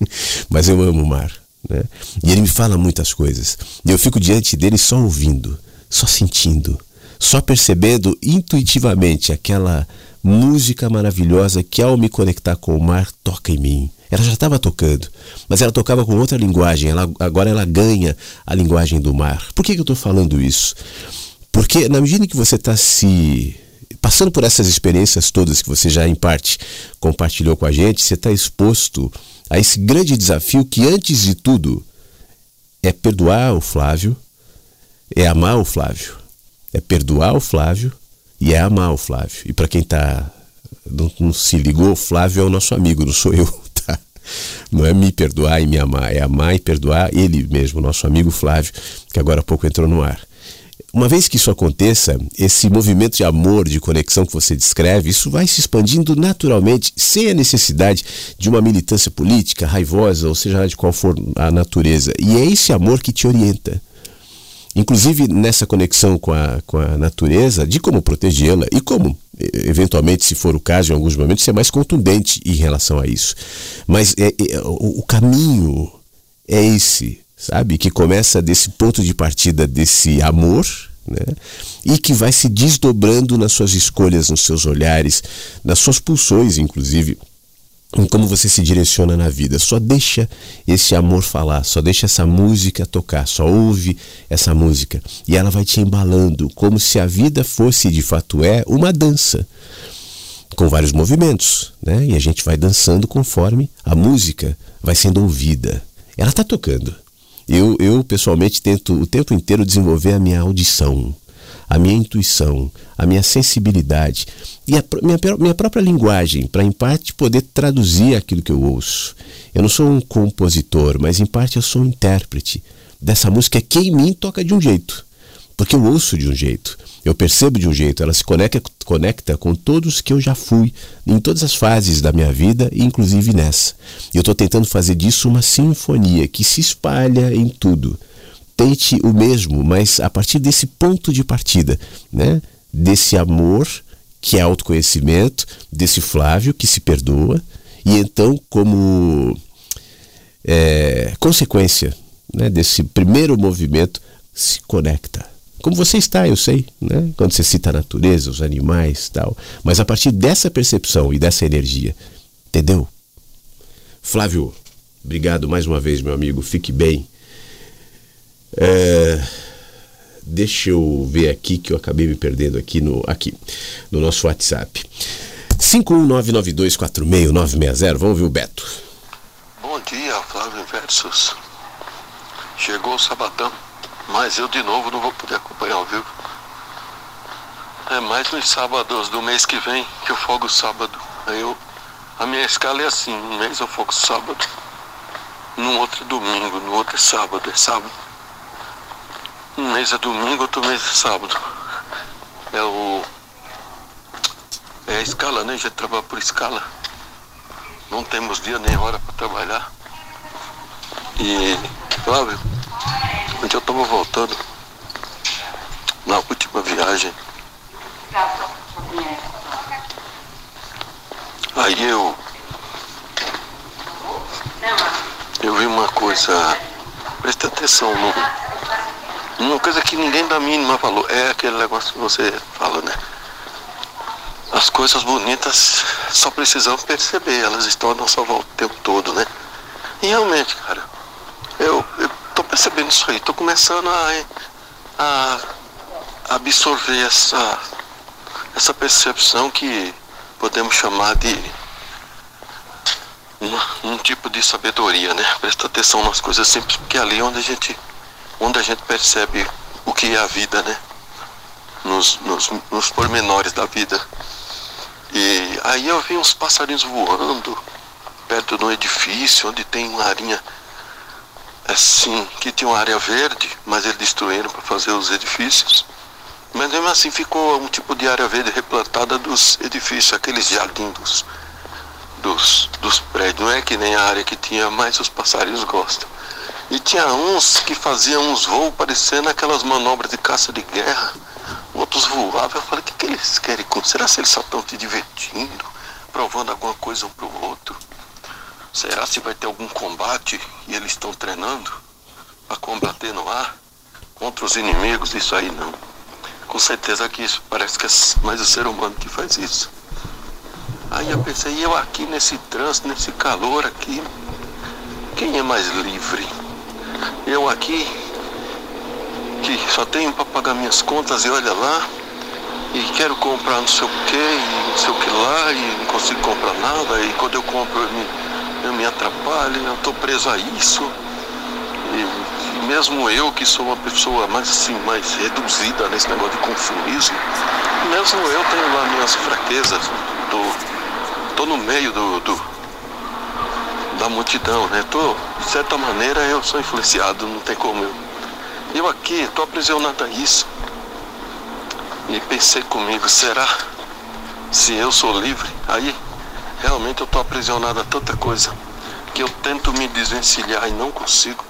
<laughs> Mas eu amo o mar. Né? E ele me fala muitas coisas. E eu fico diante dele só ouvindo, só sentindo, só percebendo intuitivamente aquela música maravilhosa que, ao me conectar com o mar, toca em mim. Ela já estava tocando, mas ela tocava com outra linguagem. Ela, agora ela ganha a linguagem do mar. Por que, que eu estou falando isso? Porque na medida que você está se passando por essas experiências todas que você já em parte compartilhou com a gente, você está exposto a esse grande desafio que antes de tudo é perdoar o Flávio, é amar o Flávio, é perdoar o Flávio e é amar o Flávio. E para quem tá não, não se ligou, Flávio é o nosso amigo, não sou <laughs> eu. Não é me perdoar e me amar, é amar e perdoar ele mesmo, nosso amigo Flávio, que agora há pouco entrou no ar. Uma vez que isso aconteça, esse movimento de amor, de conexão que você descreve, isso vai se expandindo naturalmente, sem a necessidade de uma militância política raivosa, ou seja de qual for a natureza. E é esse amor que te orienta. Inclusive nessa conexão com a, com a natureza, de como protegê-la e como eventualmente, se for o caso, em alguns momentos, ser mais contundente em relação a isso. Mas é, é, o, o caminho é esse, sabe? Que começa desse ponto de partida desse amor, né? E que vai se desdobrando nas suas escolhas, nos seus olhares, nas suas pulsões, inclusive, em como você se direciona na vida. Só deixa esse amor falar, só deixa essa música tocar, só ouve essa música e ela vai te embalando, como se a vida fosse de fato é uma dança com vários movimentos, né? E a gente vai dançando conforme a música vai sendo ouvida. Ela está tocando. Eu, eu pessoalmente tento o tempo inteiro desenvolver a minha audição a minha intuição, a minha sensibilidade e a minha, minha própria linguagem, para em parte poder traduzir aquilo que eu ouço. Eu não sou um compositor, mas em parte eu sou um intérprete dessa música que em mim toca de um jeito, porque eu ouço de um jeito, eu percebo de um jeito, ela se conecta, conecta com todos que eu já fui, em todas as fases da minha vida, inclusive nessa. E eu estou tentando fazer disso uma sinfonia que se espalha em tudo tente o mesmo, mas a partir desse ponto de partida, né? Desse amor que é autoconhecimento, desse Flávio que se perdoa, e então, como é, consequência né, desse primeiro movimento, se conecta. Como você está, eu sei, né? quando você cita a natureza, os animais tal. Mas a partir dessa percepção e dessa energia, entendeu? Flávio, obrigado mais uma vez, meu amigo. Fique bem. É, deixa eu ver aqui que eu acabei me perdendo aqui no, aqui, no nosso WhatsApp. 51992469960. Vamos ver o Beto. Bom dia, Flávio Versus. Chegou o sabadão, mas eu de novo não vou poder acompanhar vivo. É mais nos sábados do mês que vem que eu folgo sábado. Aí eu, a minha escala é assim, um mês eu folgo sábado, no outro domingo, no outro é sábado, é sábado. Um mês é domingo, outro mês é sábado. É o. É a escala, né? A gente trabalha por escala. Não temos dia nem hora para trabalhar. E, Flávio, onde eu estava voltando, na última viagem, aí eu. Eu vi uma coisa. Presta atenção no uma coisa que ninguém da mínima falou é aquele negócio que você fala, né? As coisas bonitas só precisam perceber, elas estão à nossa volta o tempo todo, né? E realmente, cara, eu, eu tô percebendo isso aí, tô começando a, a absorver essa, essa percepção que podemos chamar de um, um tipo de sabedoria, né? Presta atenção nas coisas simples, porque é ali onde a gente, onde a gente percebe o que é a vida, né? Nos, nos, nos pormenores da vida. E aí eu vi uns passarinhos voando perto de um edifício onde tem uma arinha assim, que tinha uma área verde, mas eles destruíram para fazer os edifícios. Mas mesmo assim ficou um tipo de área verde replantada dos edifícios, aqueles jardins dos, dos, dos prédios. Não é que nem a área que tinha, mas os passarinhos gostam. E tinha uns que faziam uns voos parecendo aquelas manobras de caça de guerra. Outros voavam. Eu falei, o que, que eles querem? Será que eles só estão te divertindo? Provando alguma coisa um para o outro? Será se vai ter algum combate e eles estão treinando para combater no ar contra os inimigos? Isso aí não. Com certeza que isso parece que é mais o ser humano que faz isso. Aí eu pensei, eu aqui nesse trânsito, nesse calor aqui, quem é mais livre? Eu aqui, que só tenho para pagar minhas contas e olha lá, e quero comprar não sei o que, e não sei o que lá, e não consigo comprar nada, e quando eu compro eu me, eu me atrapalho, eu estou preso a isso. E, e mesmo eu que sou uma pessoa mais assim, mais reduzida nesse negócio de consumismo, mesmo eu tenho lá minhas fraquezas, do tô no meio do, do, da multidão, né? Tô, de certa maneira eu sou influenciado, não tem como eu. Eu aqui tô aprisionado a isso. E pensei comigo, será se eu sou livre? Aí realmente eu tô aprisionado a tanta coisa que eu tento me desvencilhar e não consigo.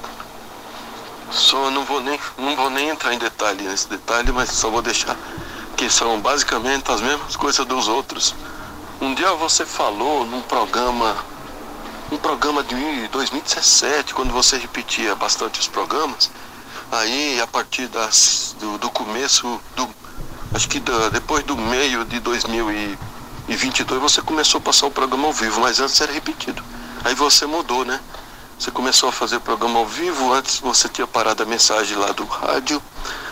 Só não vou nem não vou nem entrar em detalhe nesse detalhe, mas só vou deixar que são basicamente as mesmas coisas dos outros. Um dia você falou num programa, um programa de 2017, quando você repetia bastante os programas, aí a partir das, do, do começo, do, acho que da, depois do meio de 2022 você começou a passar o programa ao vivo, mas antes era repetido. Aí você mudou, né? Você começou a fazer o programa ao vivo, antes você tinha parado a mensagem lá do rádio,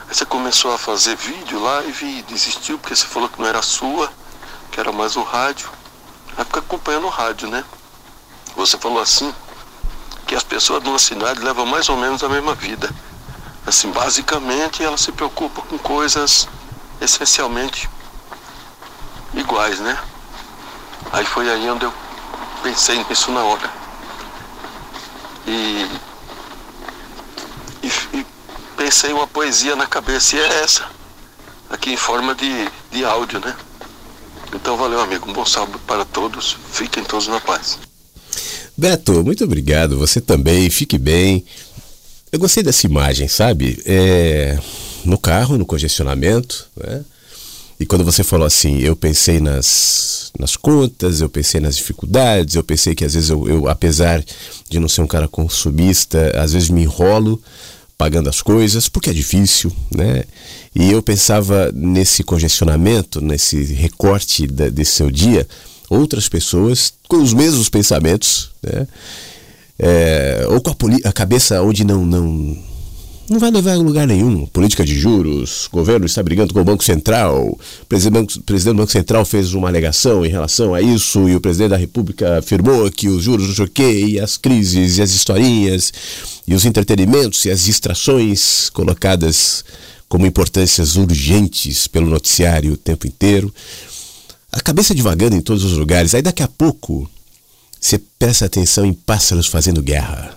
aí você começou a fazer vídeo, live e desistiu porque você falou que não era sua que era mais o rádio. Aí fica acompanhando o rádio, né? Você falou assim, que as pessoas de uma cidade levam mais ou menos a mesma vida. Assim, basicamente elas se preocupam com coisas essencialmente iguais, né? Aí foi aí onde eu pensei nisso na hora. E, e, e pensei uma poesia na cabeça, e é essa, aqui em forma de, de áudio, né? Então valeu, amigo. Um bom sábado para todos. Fiquem todos na paz. Beto, muito obrigado. Você também. Fique bem. Eu gostei dessa imagem, sabe? É... No carro, no congestionamento, né? E quando você falou assim, eu pensei nas, nas contas, eu pensei nas dificuldades, eu pensei que às vezes eu, eu, apesar de não ser um cara consumista, às vezes me enrolo pagando as coisas, porque é difícil, né? E eu pensava nesse congestionamento, nesse recorte da, desse seu dia, outras pessoas com os mesmos pensamentos, né? É, ou com a, a, cabeça onde não, não, não vai levar a lugar nenhum. Política de juros, governo está brigando com o Banco Central, o presidente, presidente do Banco Central fez uma alegação em relação a isso, e o presidente da República afirmou que os juros não sei o e as crises, e as historinhas, e os entretenimentos, e as distrações colocadas como importâncias urgentes pelo noticiário o tempo inteiro. A cabeça divagando em todos os lugares. Aí daqui a pouco você presta atenção em pássaros fazendo guerra.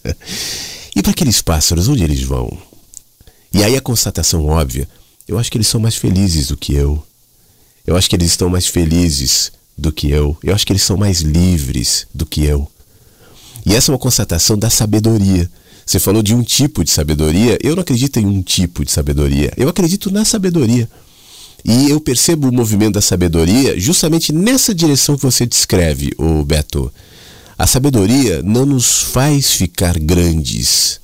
<laughs> e para aqueles pássaros, onde eles vão? E aí a constatação óbvia, eu acho que eles são mais felizes do que eu. Eu acho que eles estão mais felizes do que eu. Eu acho que eles são mais livres do que eu. E essa é uma constatação da sabedoria. Você falou de um tipo de sabedoria. Eu não acredito em um tipo de sabedoria. Eu acredito na sabedoria. E eu percebo o movimento da sabedoria justamente nessa direção que você descreve, o Beto. A sabedoria não nos faz ficar grandes,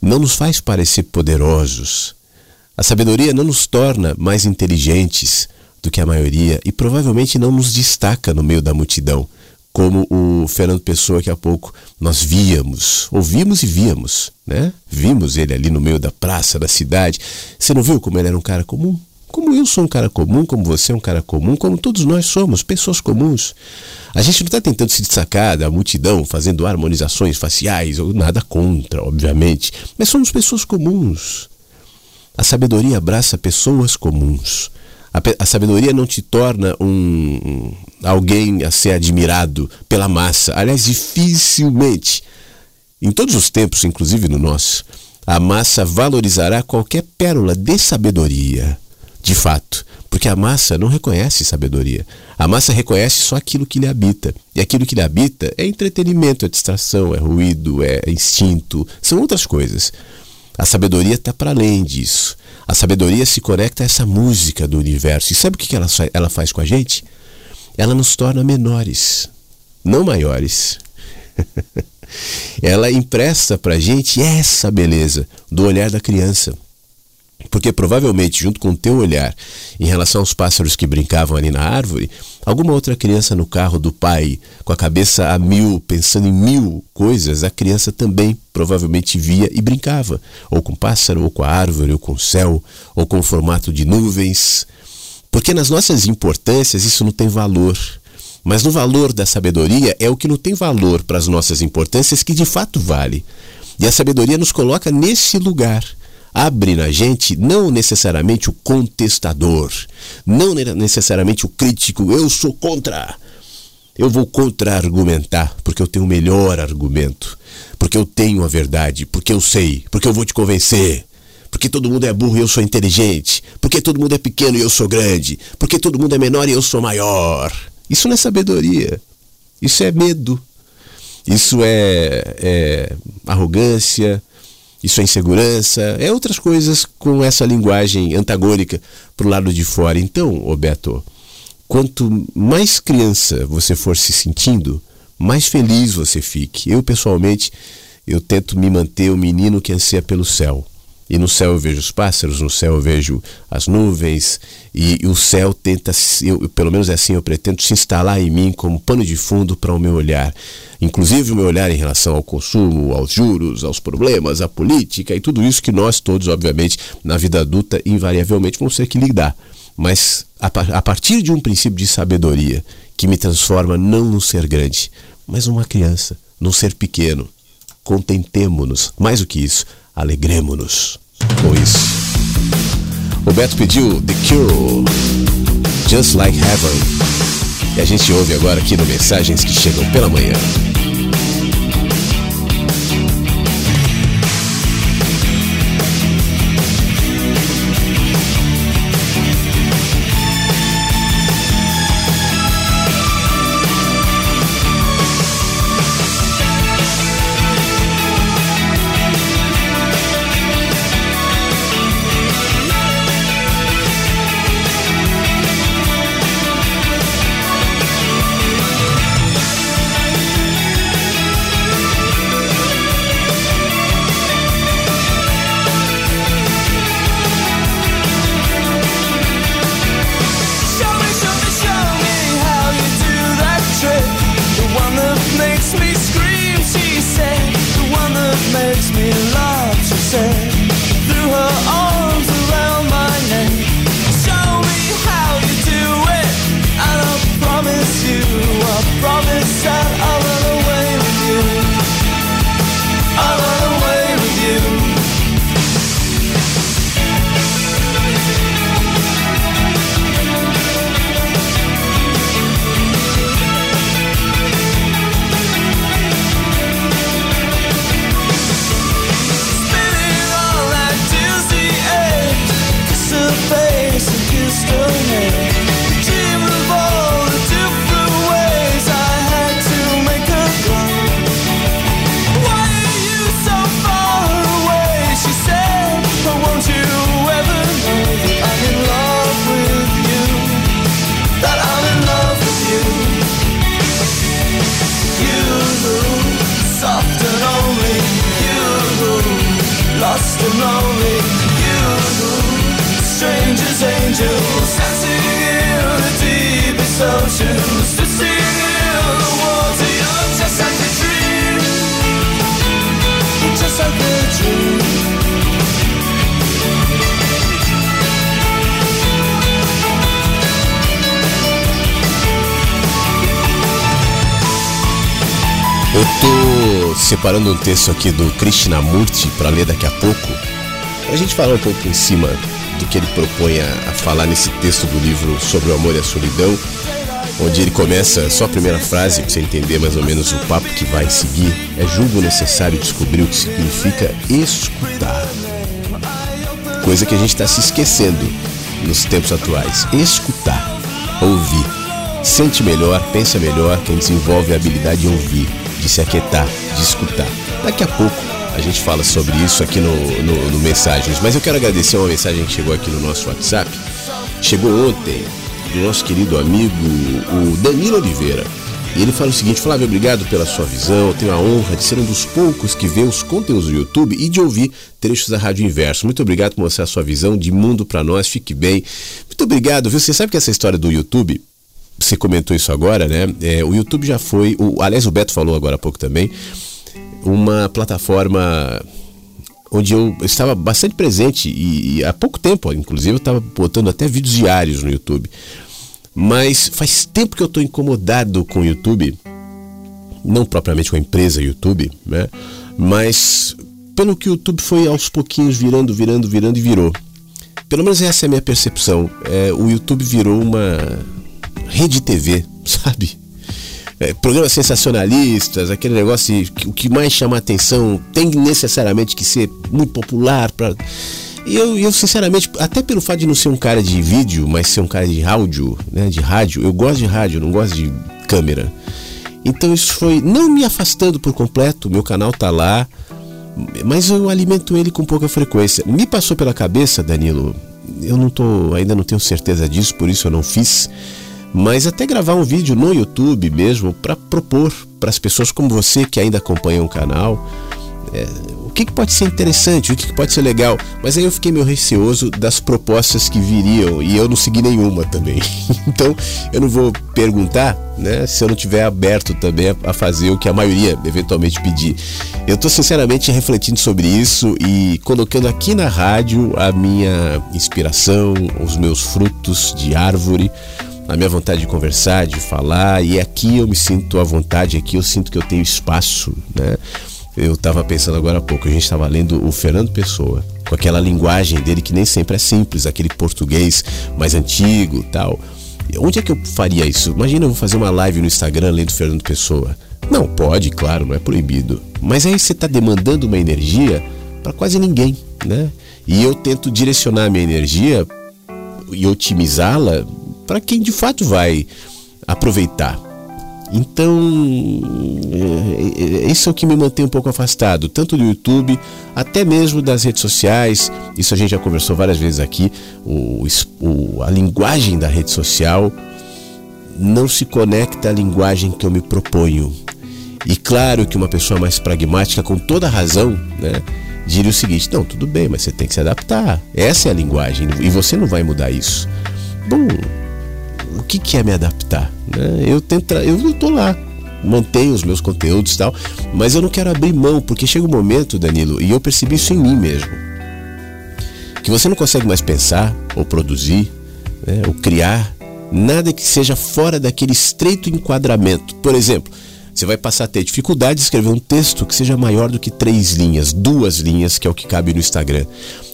não nos faz parecer poderosos. A sabedoria não nos torna mais inteligentes do que a maioria e provavelmente não nos destaca no meio da multidão como o Fernando Pessoa que há pouco nós víamos, ouvimos e víamos, né? Vimos ele ali no meio da praça, da cidade. Você não viu como ele era um cara comum? Como eu sou um cara comum, como você é um cara comum, como todos nós somos, pessoas comuns. A gente não está tentando se destacar da multidão, fazendo harmonizações faciais, ou nada contra, obviamente, mas somos pessoas comuns. A sabedoria abraça pessoas comuns. A, a sabedoria não te torna um, um, alguém a ser admirado pela massa. Aliás, dificilmente, em todos os tempos, inclusive no nosso, a massa valorizará qualquer pérola de sabedoria de fato, porque a massa não reconhece sabedoria. A massa reconhece só aquilo que lhe habita. E aquilo que lhe habita é entretenimento, é distração, é ruído, é instinto, são outras coisas. A sabedoria está para além disso. A sabedoria se conecta a essa música do universo. E sabe o que ela, ela faz com a gente? Ela nos torna menores, não maiores. <laughs> ela empresta para a gente essa beleza do olhar da criança. Porque provavelmente, junto com o teu olhar em relação aos pássaros que brincavam ali na árvore, alguma outra criança no carro do pai, com a cabeça a mil, pensando em mil coisas, a criança também provavelmente via e brincava, ou com pássaro, ou com a árvore, ou com o céu, ou com o formato de nuvens. Porque nas nossas importâncias isso não tem valor. Mas no valor da sabedoria é o que não tem valor para as nossas importâncias que de fato vale. E a sabedoria nos coloca nesse lugar abre na gente não necessariamente o contestador, não necessariamente o crítico, eu sou contra. Eu vou contra-argumentar, porque eu tenho o melhor argumento, porque eu tenho a verdade, porque eu sei, porque eu vou te convencer, porque todo mundo é burro e eu sou inteligente, porque todo mundo é pequeno e eu sou grande, porque todo mundo é menor e eu sou maior. Isso não é sabedoria, isso é medo, isso é, é arrogância, isso é insegurança, é outras coisas com essa linguagem antagônica para o lado de fora. Então, Roberto, quanto mais criança você for se sentindo, mais feliz você fique. Eu, pessoalmente, eu tento me manter o menino que anseia pelo céu. E no céu eu vejo os pássaros, no céu eu vejo as nuvens, e, e o céu tenta, eu, pelo menos é assim eu pretendo, se instalar em mim como pano de fundo para o meu olhar. Inclusive o meu olhar em relação ao consumo, aos juros, aos problemas, à política e tudo isso que nós todos, obviamente, na vida adulta, invariavelmente vamos ter que lidar. Mas a, a partir de um princípio de sabedoria que me transforma não num ser grande, mas numa criança, num ser pequeno. Contentemo-nos, mais do que isso, alegremos-nos com isso. Roberto pediu The Cure, Just Like Heaven. E a gente ouve agora aqui no Mensagens que Chegam pela Manhã. Texto aqui do Krishnamurti para ler daqui a pouco. A gente falar um pouco em cima do que ele propõe a, a falar nesse texto do livro sobre o amor e a solidão, onde ele começa, só a primeira frase, para você entender mais ou menos o papo que vai seguir, é julgo necessário descobrir o que significa escutar. Coisa que a gente está se esquecendo nos tempos atuais. Escutar, ouvir. Sente melhor, pensa melhor, quem desenvolve a habilidade de ouvir, de se aquietar, de escutar. Daqui a pouco a gente fala sobre isso aqui no, no, no Mensagens. Mas eu quero agradecer uma mensagem que chegou aqui no nosso WhatsApp. Chegou ontem do nosso querido amigo, o Danilo Oliveira. E ele fala o seguinte: Flávio, obrigado pela sua visão. Eu tenho a honra de ser um dos poucos que vê os conteúdos do YouTube e de ouvir trechos da Rádio Inverso. Muito obrigado por mostrar a sua visão de mundo para nós. Fique bem. Muito obrigado, viu? Você sabe que essa história do YouTube, você comentou isso agora, né? É, o YouTube já foi. O, aliás, o Beto falou agora há pouco também. Uma plataforma onde eu estava bastante presente e, e há pouco tempo, inclusive, eu estava botando até vídeos diários no YouTube. Mas faz tempo que eu estou incomodado com o YouTube, não propriamente com a empresa YouTube, né? Mas pelo que o YouTube foi aos pouquinhos virando, virando, virando e virou. Pelo menos essa é a minha percepção. É, o YouTube virou uma rede TV, <laughs> sabe? É, programas sensacionalistas, aquele negócio que o que mais chama a atenção tem necessariamente que ser muito popular para e eu, eu, sinceramente, até pelo fato de não ser um cara de vídeo, mas ser um cara de áudio, né, de rádio, eu gosto de rádio, não gosto de câmera. Então isso foi não me afastando por completo, meu canal tá lá, mas eu alimento ele com pouca frequência. Me passou pela cabeça, Danilo, eu não tô, ainda não tenho certeza disso, por isso eu não fiz mas até gravar um vídeo no YouTube mesmo para propor para as pessoas como você que ainda acompanham o canal é, o que, que, pode ser interessante, o que, que, pode ser legal. Mas aí eu fiquei meio receoso das propostas que viriam e eu não segui nenhuma também. <laughs> então eu não vou perguntar né, se eu não tiver aberto também a fazer o que a maioria eventualmente pedir. Eu estou sinceramente refletindo sobre isso e colocando aqui na rádio a minha inspiração, os meus frutos de árvore a minha vontade de conversar, de falar, e aqui eu me sinto à vontade, aqui eu sinto que eu tenho espaço, né? Eu estava pensando agora há pouco, a gente estava lendo o Fernando Pessoa, com aquela linguagem dele que nem sempre é simples, aquele português mais antigo tal. Onde é que eu faria isso? Imagina eu vou fazer uma live no Instagram lendo Fernando Pessoa. Não, pode, claro, não é proibido. Mas aí você está demandando uma energia para quase ninguém, né? E eu tento direcionar a minha energia e otimizá-la para quem de fato vai aproveitar. Então, é, é, isso é o que me mantém um pouco afastado, tanto do YouTube, até mesmo das redes sociais. Isso a gente já conversou várias vezes aqui. O, o, a linguagem da rede social não se conecta à linguagem que eu me proponho. E claro que uma pessoa mais pragmática, com toda razão, né, diria o seguinte: não, tudo bem, mas você tem que se adaptar. Essa é a linguagem e você não vai mudar isso. Bom, o que, que é me adaptar? Né? Eu tento, eu estou lá, mantenho os meus conteúdos e tal, mas eu não quero abrir mão, porque chega um momento, Danilo, e eu percebi isso em mim mesmo, que você não consegue mais pensar, ou produzir, né, ou criar, nada que seja fora daquele estreito enquadramento. Por exemplo, você vai passar a ter dificuldade de escrever um texto que seja maior do que três linhas, duas linhas, que é o que cabe no Instagram.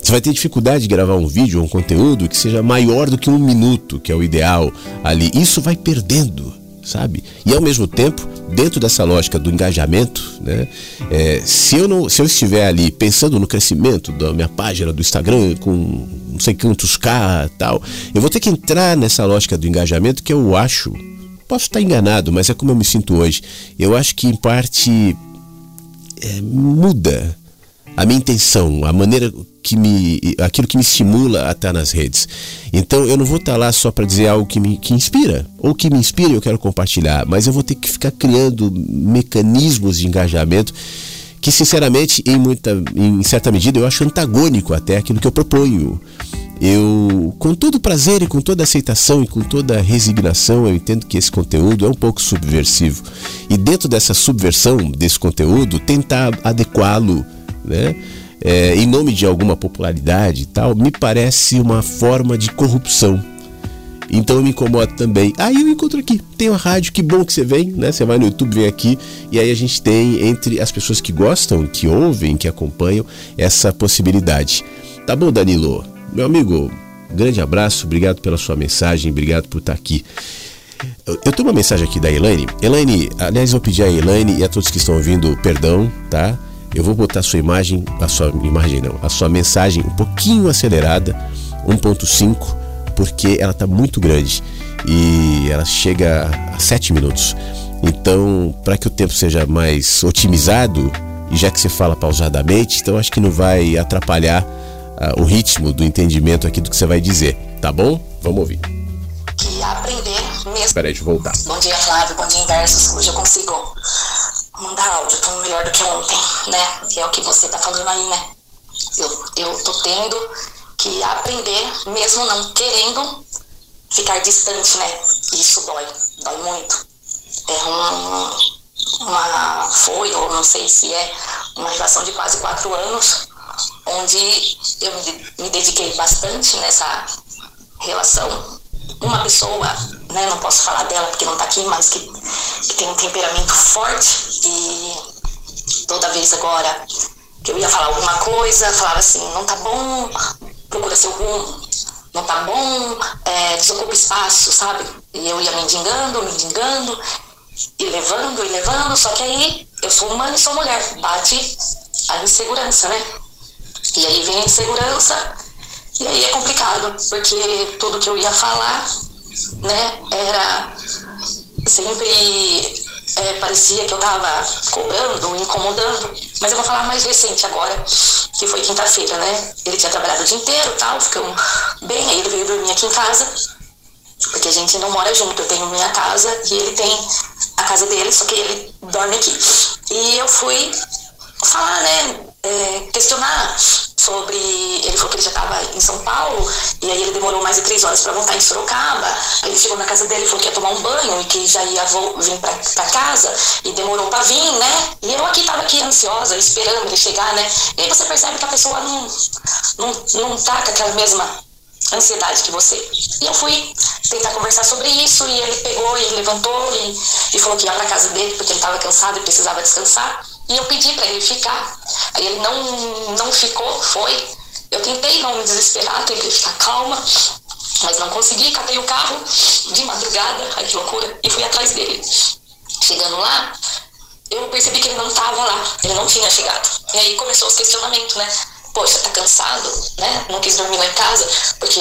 Você vai ter dificuldade de gravar um vídeo ou um conteúdo que seja maior do que um minuto, que é o ideal ali. Isso vai perdendo, sabe? E ao mesmo tempo, dentro dessa lógica do engajamento, né? É, se, eu não, se eu estiver ali pensando no crescimento da minha página do Instagram com não sei quantos K tal, eu vou ter que entrar nessa lógica do engajamento que eu acho Posso estar enganado, mas é como eu me sinto hoje. Eu acho que, em parte, é, muda a minha intenção, a maneira que me. aquilo que me estimula a estar nas redes. Então eu não vou estar lá só para dizer algo que me que inspira, ou que me inspira e eu quero compartilhar, mas eu vou ter que ficar criando mecanismos de engajamento que sinceramente em muita em certa medida eu acho antagônico até aquilo que eu proponho. Eu, com todo prazer e com toda aceitação e com toda resignação, eu entendo que esse conteúdo é um pouco subversivo. E dentro dessa subversão desse conteúdo, tentar adequá-lo, né? É, em nome de alguma popularidade e tal, me parece uma forma de corrupção. Então me incomoda também. Aí eu encontro aqui, tem uma rádio, que bom que você vem, né? Você vai no YouTube, vem aqui, e aí a gente tem entre as pessoas que gostam, que ouvem, que acompanham, essa possibilidade. Tá bom, Danilo? Meu amigo, grande abraço, obrigado pela sua mensagem, obrigado por estar aqui. Eu tenho uma mensagem aqui da Elaine. Elaine, aliás, vou pedir a Elaine e a todos que estão ouvindo perdão, tá? Eu vou botar a sua imagem, a sua imagem não, a sua mensagem um pouquinho acelerada, 1.5, porque ela está muito grande e ela chega a 7 minutos. Então, para que o tempo seja mais otimizado, e já que você fala pausadamente, então acho que não vai atrapalhar uh, o ritmo do entendimento aqui do que você vai dizer, tá bom? Vamos ouvir. Que aprender mesmo. Peraí, deixa eu voltar. Bom dia, Flávio. Bom dia, Inversos. Hoje eu consigo mandar áudio tão melhor do que ontem, né? E é o que você tá falando aí, né? Eu, eu tô tendo que aprender, mesmo não querendo, ficar distante, né? Isso dói, dói muito. É um, uma. Foi, ou não sei se é, uma relação de quase quatro anos, onde eu me dediquei bastante nessa relação. Uma pessoa, né, não posso falar dela porque não tá aqui, mas que, que tem um temperamento forte e toda vez agora que eu ia falar alguma coisa, falava assim, não tá bom, procura seu rumo, não tá bom, é, desocupa espaço, sabe? E eu ia mendigando, mendigando, e levando, e levando, só que aí eu sou humana e sou mulher, bate a insegurança, né? E aí vem a insegurança, e aí é complicado, porque tudo que eu ia falar, né, era sempre é, parecia que eu tava cobrando, incomodando, mas eu vou falar mais recente agora, que foi quinta-feira, né? Ele tinha trabalhado o dia inteiro tal, ficamos bem, aí ele veio dormir aqui em casa, porque a gente não mora junto, eu tenho minha casa e ele tem a casa dele, só que ele dorme aqui. E eu fui falar, né, é, questionar sobre. Ele falou que ele já estava em São Paulo, e aí ele demorou mais de três horas para voltar em Sorocaba. Ele chegou na casa dele falou que ia tomar um banho e que já ia vir para casa, e demorou para vir, né? E eu aqui estava aqui ansiosa, esperando ele chegar, né? E aí você percebe que a pessoa não, não, não tá com aquela mesma ansiedade que você. E eu fui tentar conversar sobre isso, e ele pegou e levantou e, e falou que ia para casa dele porque ele estava cansado e precisava descansar. E eu pedi para ele ficar. Aí ele não, não ficou, foi. Eu tentei não me desesperar, tentei ficar calma, mas não consegui. Catei o carro de madrugada, ai que loucura, e fui atrás dele. Chegando lá, eu percebi que ele não estava lá, ele não tinha chegado. E aí começou os questionamentos, né? Poxa, tá cansado, né? Não quis dormir lá em casa, porque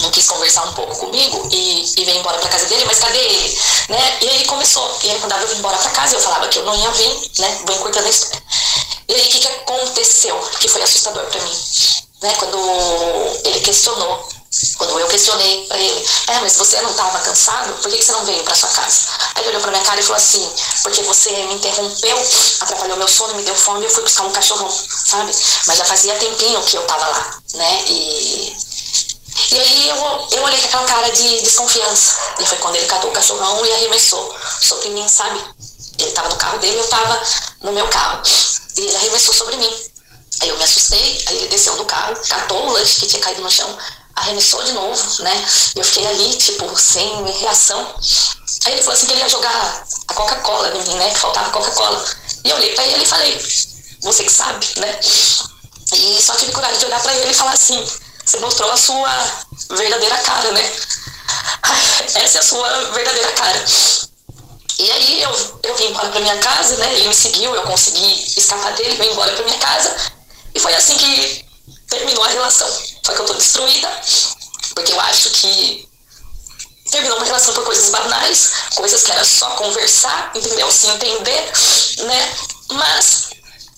não quis conversar um pouco comigo e, e veio embora para casa dele, mas cadê ele? Né? E aí começou. E aí quando eu vim embora para casa, eu falava que eu não ia vir, né? Vou encurtando a história. E aí o que, que aconteceu? Que foi assustador para mim. Né? Quando ele questionou, quando eu questionei para ele, é, mas você não estava cansado? Por que, que você não veio para sua casa? Aí ele olhou para minha cara e falou assim, porque você me interrompeu, atrapalhou meu sono, me deu fome, eu fui buscar um cachorrão, sabe? Mas já fazia tempinho que eu tava lá, né? E e aí eu, eu olhei com aquela cara de desconfiança. E foi quando ele catou o cachorrão e arremessou sobre mim, sabe? Ele tava no carro dele, eu tava no meu carro. E ele arremessou sobre mim. Aí eu me assustei, aí ele desceu do carro, catou o lanche que tinha caído no chão, arremessou de novo, né? E eu fiquei ali, tipo, sem reação. Aí ele falou assim que ele ia jogar a Coca-Cola em mim, né? Que faltava Coca-Cola. E eu olhei pra ele e falei, você que sabe, né? E só tive coragem de olhar pra ele e falar assim, você mostrou a sua verdadeira cara, né? Essa é a sua verdadeira cara. E aí eu, eu vim embora pra minha casa, né? Ele me seguiu, eu consegui escapar dele, vim embora pra minha casa. E foi assim que terminou a relação. Só que eu tô destruída, porque eu acho que terminou uma relação por coisas banais, coisas que era só conversar, entendeu? Se entender, né? Mas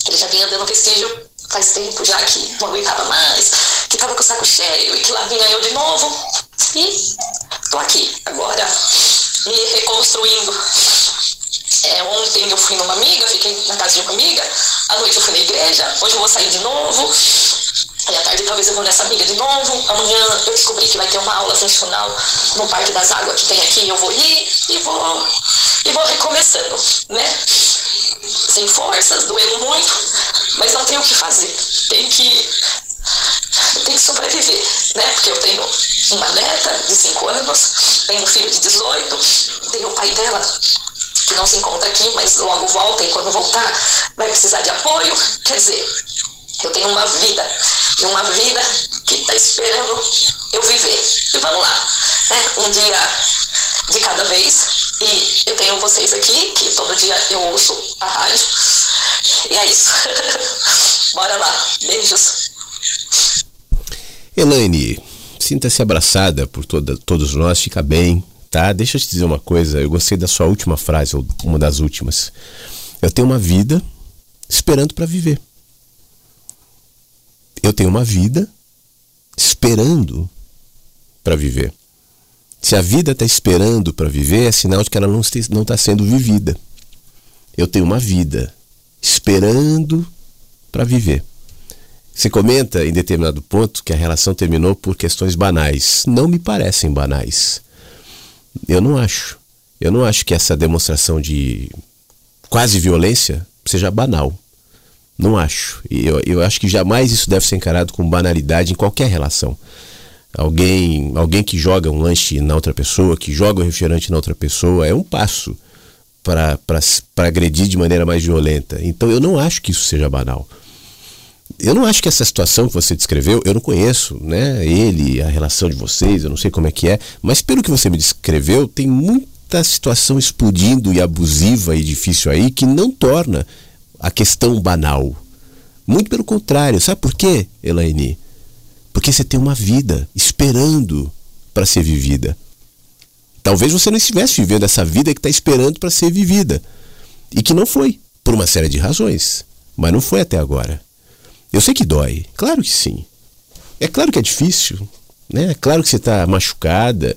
ele já vinha dando vestígio faz tempo já que não aguentava mais, que tava com o saco cheio e que lá vinha eu de novo. E tô aqui agora, me reconstruindo. É, ontem eu fui numa amiga, fiquei na casa de uma amiga, à noite eu fui na igreja, hoje eu vou sair de novo. E à tarde talvez eu vou nessa amiga de novo. Amanhã eu descobri que vai ter uma aula funcional no Parque das Águas que tem aqui, eu vou ir e vou, e vou recomeçando, né? Sem forças, doendo muito, mas não tenho o que fazer. Tem que, tem que sobreviver, né? Porque eu tenho uma neta de 5 anos, tenho um filho de 18, tenho o pai dela que não se encontra aqui, mas logo volta e quando voltar vai precisar de apoio. Quer dizer, eu tenho uma vida, e uma vida que está esperando eu viver. E vamos lá, né? um dia de cada vez. E eu tenho vocês aqui, que todo dia eu ouço a rádio. E é isso. <laughs> Bora lá. Beijos. Elaine, sinta-se abraçada por toda, todos nós, fica bem, tá? Deixa eu te dizer uma coisa, eu gostei da sua última frase, ou uma das últimas. Eu tenho uma vida esperando para viver. Eu tenho uma vida esperando para viver. Se a vida está esperando para viver, é sinal de que ela não está sendo vivida. Eu tenho uma vida esperando para viver. Você comenta em determinado ponto que a relação terminou por questões banais. Não me parecem banais. Eu não acho. Eu não acho que essa demonstração de quase violência seja banal. Não acho. Eu, eu acho que jamais isso deve ser encarado com banalidade em qualquer relação. Alguém, alguém que joga um lanche na outra pessoa, que joga um refrigerante na outra pessoa, é um passo para agredir de maneira mais violenta. Então eu não acho que isso seja banal. Eu não acho que essa situação que você descreveu, eu não conheço, né? Ele, a relação de vocês, eu não sei como é que é, mas pelo que você me descreveu, tem muita situação explodindo e abusiva e difícil aí que não torna a questão banal. Muito pelo contrário. Sabe por quê, Elaine? Porque você tem uma vida esperando para ser vivida. Talvez você não estivesse vivendo essa vida que está esperando para ser vivida. E que não foi, por uma série de razões. Mas não foi até agora. Eu sei que dói, claro que sim. É claro que é difícil, né? É claro que você está machucada,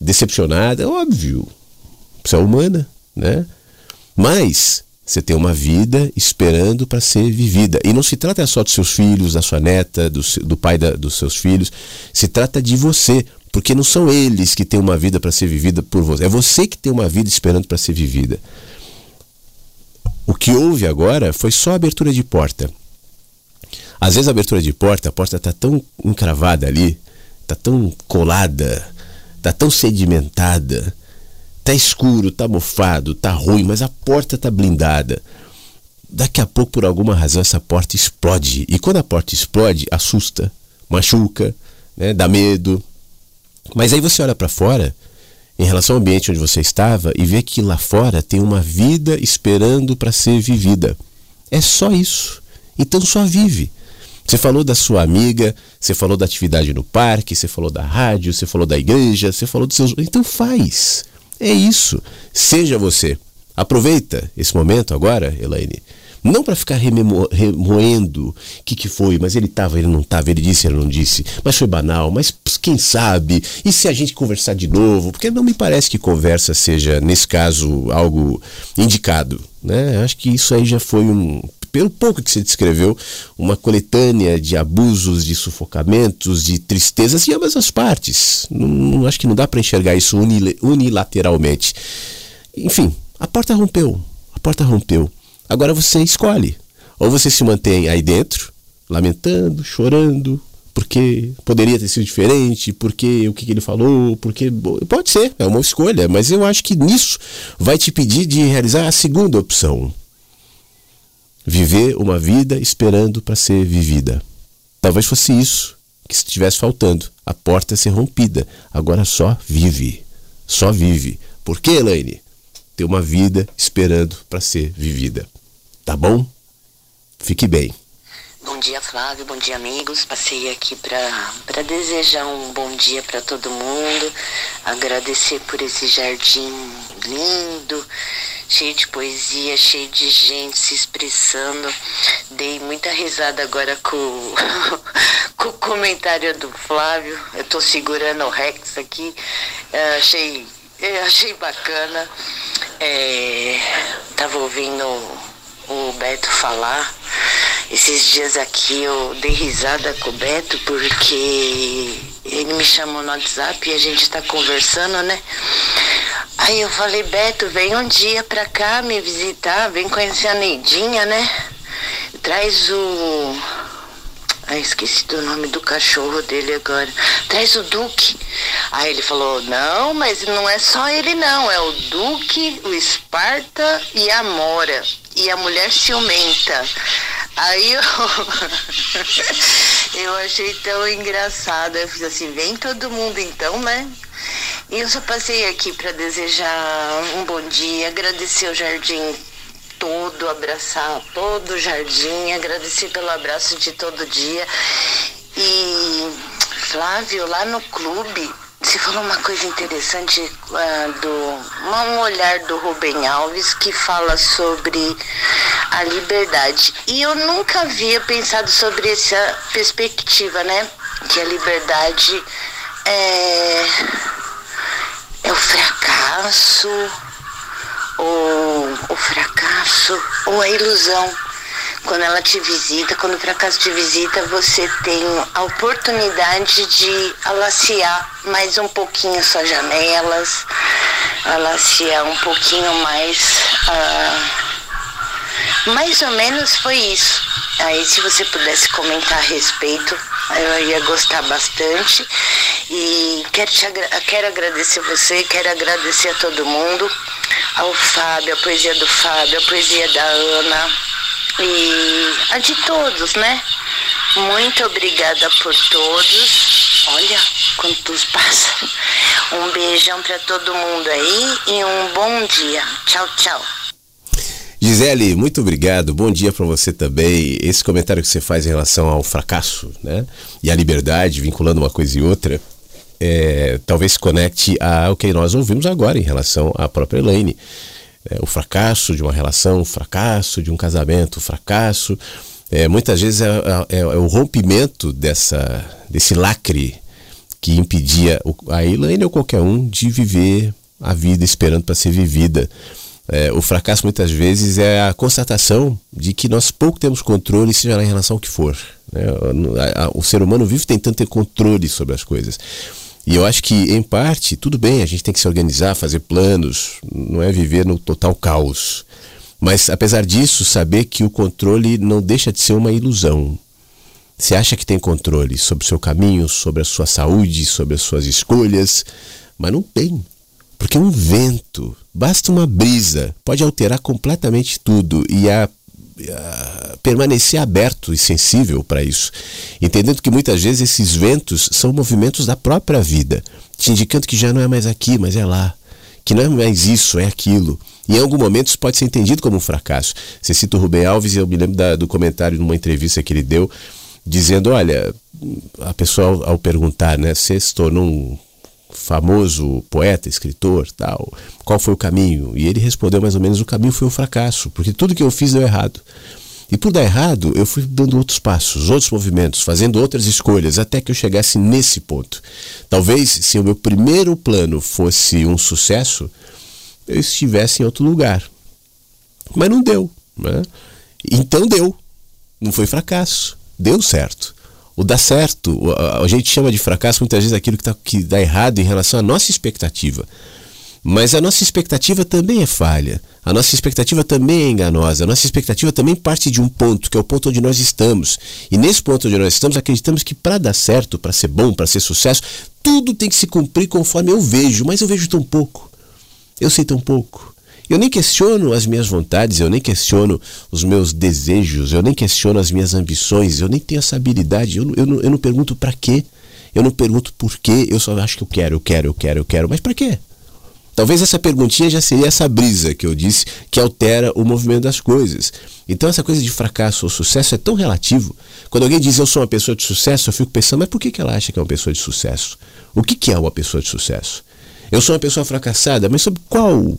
decepcionada, é óbvio. Você é humana, né? Mas você tem uma vida esperando para ser vivida. E não se trata só dos seus filhos, da sua neta, do, do pai da, dos seus filhos. Se trata de você. Porque não são eles que têm uma vida para ser vivida por você. É você que tem uma vida esperando para ser vivida. O que houve agora foi só abertura de porta. Às vezes a abertura de porta, a porta está tão encravada ali, está tão colada, está tão sedimentada, Tá escuro, tá mofado, tá ruim, mas a porta tá blindada. Daqui a pouco, por alguma razão, essa porta explode. E quando a porta explode, assusta, machuca, né, dá medo. Mas aí você olha para fora, em relação ao ambiente onde você estava, e vê que lá fora tem uma vida esperando para ser vivida. É só isso. Então só vive. Você falou da sua amiga, você falou da atividade no parque, você falou da rádio, você falou da igreja, você falou dos seus. Então faz. É isso. Seja você. Aproveita esse momento agora, Elaine. Não para ficar remoendo o que, que foi, mas ele estava, ele não estava, ele disse, ele não disse, mas foi banal, mas quem sabe? E se a gente conversar de novo? Porque não me parece que conversa seja, nesse caso, algo indicado. Né? Acho que isso aí já foi um, pelo pouco que você descreveu, uma coletânea de abusos, de sufocamentos, de tristezas de ambas as partes. Não, não acho que não dá para enxergar isso unilateralmente. Enfim, a porta rompeu. A porta rompeu. Agora você escolhe. Ou você se mantém aí dentro, lamentando, chorando, porque poderia ter sido diferente, porque o que, que ele falou, porque. Pode ser, é uma escolha, mas eu acho que nisso vai te pedir de realizar a segunda opção viver uma vida esperando para ser vivida. Talvez fosse isso que estivesse faltando, a porta ser rompida. Agora só vive, só vive. Por que, Elaine? Ter uma vida esperando para ser vivida. Tá bom? Fique bem. Bom dia, Flávio. Bom dia, amigos. Passei aqui para desejar um bom dia para todo mundo, agradecer por esse jardim lindo cheio de poesia, cheio de gente se expressando. Dei muita risada agora com, <laughs> com o comentário do Flávio. Eu tô segurando o Rex aqui. Eu achei, achei bacana. É, tava ouvindo o Beto falar. Esses dias aqui eu dei risada com o Beto porque ele me chamou no WhatsApp e a gente está conversando, né? Aí eu falei, Beto, vem um dia pra cá me visitar, vem conhecer a Neidinha, né? Traz o. Ai, esqueci do nome do cachorro dele agora. Traz o Duque. Aí ele falou, não, mas não é só ele não, é o Duque, o Esparta e a Mora. E a mulher ciumenta. Aí eu, <laughs> eu achei tão engraçado. Eu fiz assim, vem todo mundo então, né? E eu só passei aqui para desejar um bom dia, agradecer o jardim todo, abraçar todo o jardim, agradecer pelo abraço de todo dia. E Flávio, lá no clube, você falou uma coisa interessante uh, do um olhar do Rubem Alves que fala sobre a liberdade. E eu nunca havia pensado sobre essa perspectiva, né? Que a liberdade é, é o fracasso ou o fracasso ou a ilusão. Quando ela te visita, quando o fracasso te visita, você tem a oportunidade de alaciar mais um pouquinho suas janelas, alaciar um pouquinho mais. Uh, mais ou menos foi isso. Aí, se você pudesse comentar a respeito, eu ia gostar bastante. E quero, te, quero agradecer você, quero agradecer a todo mundo ao Fábio, a poesia do Fábio, a poesia da Ana e a de todos, né? Muito obrigada por todos. Olha quantos passa. Um beijão para todo mundo aí e um bom dia. Tchau, tchau. Gisele, muito obrigado. Bom dia para você também. Esse comentário que você faz em relação ao fracasso, né? E à liberdade, vinculando uma coisa e outra, é, talvez se conecte ao que nós ouvimos agora em relação à própria Elaine. É, o fracasso de uma relação, o fracasso de um casamento, o fracasso. É, muitas vezes é, é, é, o rompimento dessa, desse lacre que impedia a Elaine ou qualquer um de viver a vida esperando para ser vivida. É, o fracasso muitas vezes é a constatação de que nós pouco temos controle, seja lá em relação ao que for. Né? O ser humano vive tentando ter controle sobre as coisas. E eu acho que, em parte, tudo bem, a gente tem que se organizar, fazer planos, não é viver no total caos. Mas, apesar disso, saber que o controle não deixa de ser uma ilusão. Você acha que tem controle sobre o seu caminho, sobre a sua saúde, sobre as suas escolhas, mas não tem. Porque um vento, basta uma brisa, pode alterar completamente tudo e a permanecer aberto e sensível para isso, entendendo que muitas vezes esses ventos são movimentos da própria vida, te indicando que já não é mais aqui, mas é lá, que não é mais isso, é aquilo. E em algum momento isso pode ser entendido como um fracasso. Você cita o Rubem Alves e eu me lembro da, do comentário numa entrevista que ele deu, dizendo: olha, a pessoa ao, perguntar, né, você se tornou um famoso poeta, escritor, tal, qual foi o caminho? E ele respondeu mais ou menos: o caminho foi o fracasso, porque tudo que eu fiz deu errado. E por dar errado, eu fui dando outros passos, outros movimentos, fazendo outras escolhas, até que eu chegasse nesse ponto. Talvez se o meu primeiro plano fosse um sucesso, eu estivesse em outro lugar. Mas não deu. Né? Então deu. Não foi fracasso. Deu certo. O dar certo, a, gente chama de fracasso muitas vezes aquilo que, tá, que dá errado em relação à nossa expectativa. Mas a nossa expectativa também é falha. A nossa expectativa também é enganosa. A nossa expectativa também parte de um ponto, que é o ponto onde nós estamos. E nesse ponto onde nós estamos, acreditamos que para dar certo, para ser bom, para ser sucesso, tudo tem que se cumprir conforme eu vejo. Mas eu vejo tão pouco. Eu sei tão pouco. Eu nem questiono as minhas vontades, eu nem questiono os meus desejos, eu nem questiono as minhas ambições, eu nem tenho essa habilidade, eu, eu, não, eu não pergunto para quê, eu não pergunto por quê, eu só acho que eu quero, eu quero, eu quero, eu quero, mas para quê? Talvez essa perguntinha já seria essa brisa que eu disse que altera o movimento das coisas. Então essa coisa de fracasso ou sucesso é tão relativo. Quando alguém diz eu sou uma pessoa de sucesso, eu fico pensando, mas por que, ela acha que é uma pessoa de sucesso? O que é uma pessoa de sucesso? Eu sou uma pessoa fracassada, mas sobre qual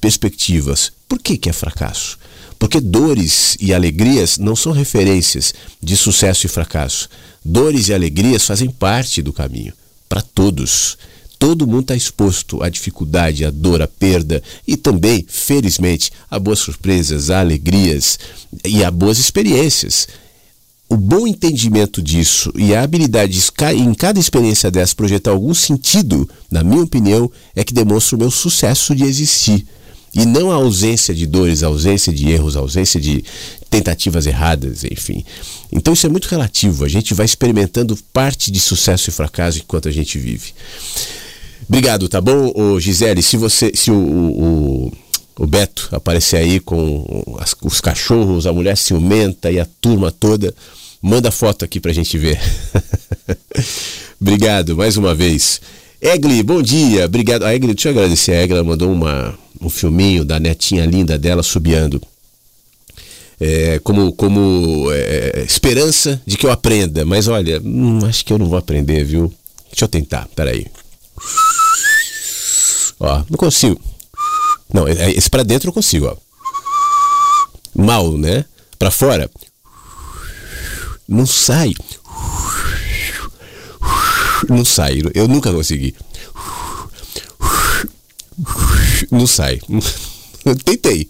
perspectivas. Por que, que é fracasso? Porque dores e alegrias não são referências de sucesso e fracasso. Dores e alegrias fazem parte do caminho, para todos. Todo mundo está exposto à dificuldade, à dor, à perda e também, felizmente, a boas surpresas, a alegrias e a boas experiências. O bom entendimento disso e a habilidade de, em cada experiência dessa projetar algum sentido, na minha opinião, é que demonstra o meu sucesso de existir. E não a ausência de dores, a ausência de erros, a ausência de tentativas erradas, enfim. Então isso é muito relativo. A gente vai experimentando parte de sucesso e fracasso enquanto a gente vive. Obrigado, tá bom, Ô, Gisele? Se você, se o, o, o Beto aparecer aí com as, os cachorros, a mulher ciumenta e a turma toda, manda foto aqui pra gente ver. <laughs> Obrigado mais uma vez. Egli, bom dia. Obrigado. A Egli, deixa eu agradecer. A Egli ela mandou uma, um filminho da netinha linda dela subiando. É, como como é, esperança de que eu aprenda. Mas olha, hum, acho que eu não vou aprender, viu? Deixa eu tentar, peraí. Ó, não consigo. Não, é, esse para dentro eu consigo, ó. Mal, né? Para fora. Não sai. Não sai. Eu nunca consegui. Não sai. <laughs> Tentei.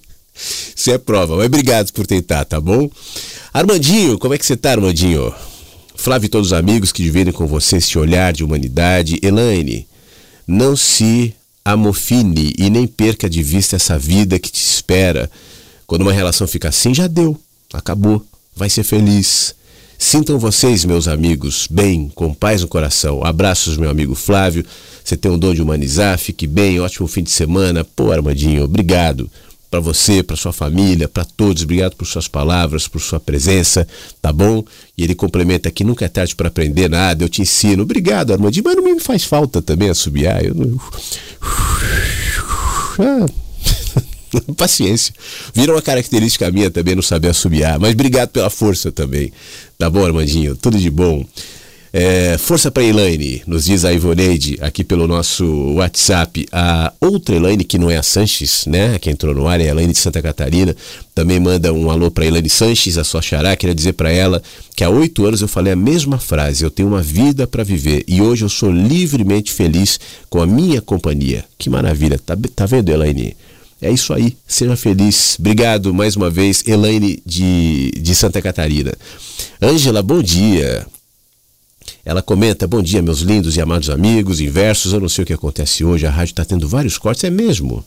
Isso é prova. Mas obrigado por tentar, tá bom? Armandinho, como é que você tá, Armandinho? Flávio e todos os amigos que dividem com você esse olhar de humanidade. Elaine, não se amofine e nem perca de vista essa vida que te espera. Quando uma relação fica assim, já deu, acabou, vai ser feliz. Sintam vocês, meus amigos, bem, com paz no coração. Abraços, meu amigo Flávio. Você tem um dom de humanizar, fique bem, ótimo fim de semana. Pô, Armandinho, obrigado para você, para sua família, para todos. Obrigado por suas palavras, por sua presença, tá bom? E ele complementa aqui: nunca é tarde para aprender nada, eu te ensino. Obrigado, Armandinho, mas não me faz falta também assobiar. Eu não. Ah. <laughs> Paciência. Vira uma característica minha também não saber assobiar. Mas obrigado pela força também. Tá bom, Armandinho? Tudo de bom. É, força para Elaine, nos diz a Ivoneide aqui pelo nosso WhatsApp. A outra Elaine, que não é a Sanches, né? Que entrou no ar, é a Elaine de Santa Catarina. Também manda um alô para Elaine Sanches, a sua xará. Queria dizer para ela que há oito anos eu falei a mesma frase: eu tenho uma vida para viver e hoje eu sou livremente feliz com a minha companhia. Que maravilha, tá, tá vendo, Elaine? É isso aí, seja feliz. Obrigado mais uma vez, Elaine de, de Santa Catarina. Ângela, bom dia. Ela comenta: Bom dia, meus lindos e amados amigos, inversos. Eu não sei o que acontece hoje, a rádio está tendo vários cortes, é mesmo.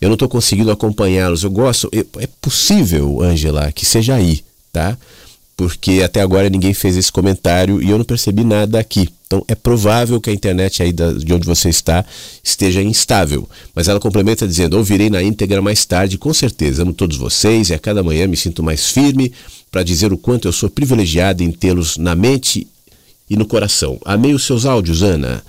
Eu não estou conseguindo acompanhá-los. Eu gosto. É possível, Ângela, que seja aí, tá? Porque até agora ninguém fez esse comentário e eu não percebi nada aqui. Então é provável que a internet aí de onde você está esteja instável. Mas ela complementa dizendo: ouvirei na íntegra mais tarde, com certeza. Amo todos vocês e a cada manhã me sinto mais firme para dizer o quanto eu sou privilegiado em tê-los na mente e no coração. Amei os seus áudios, Ana.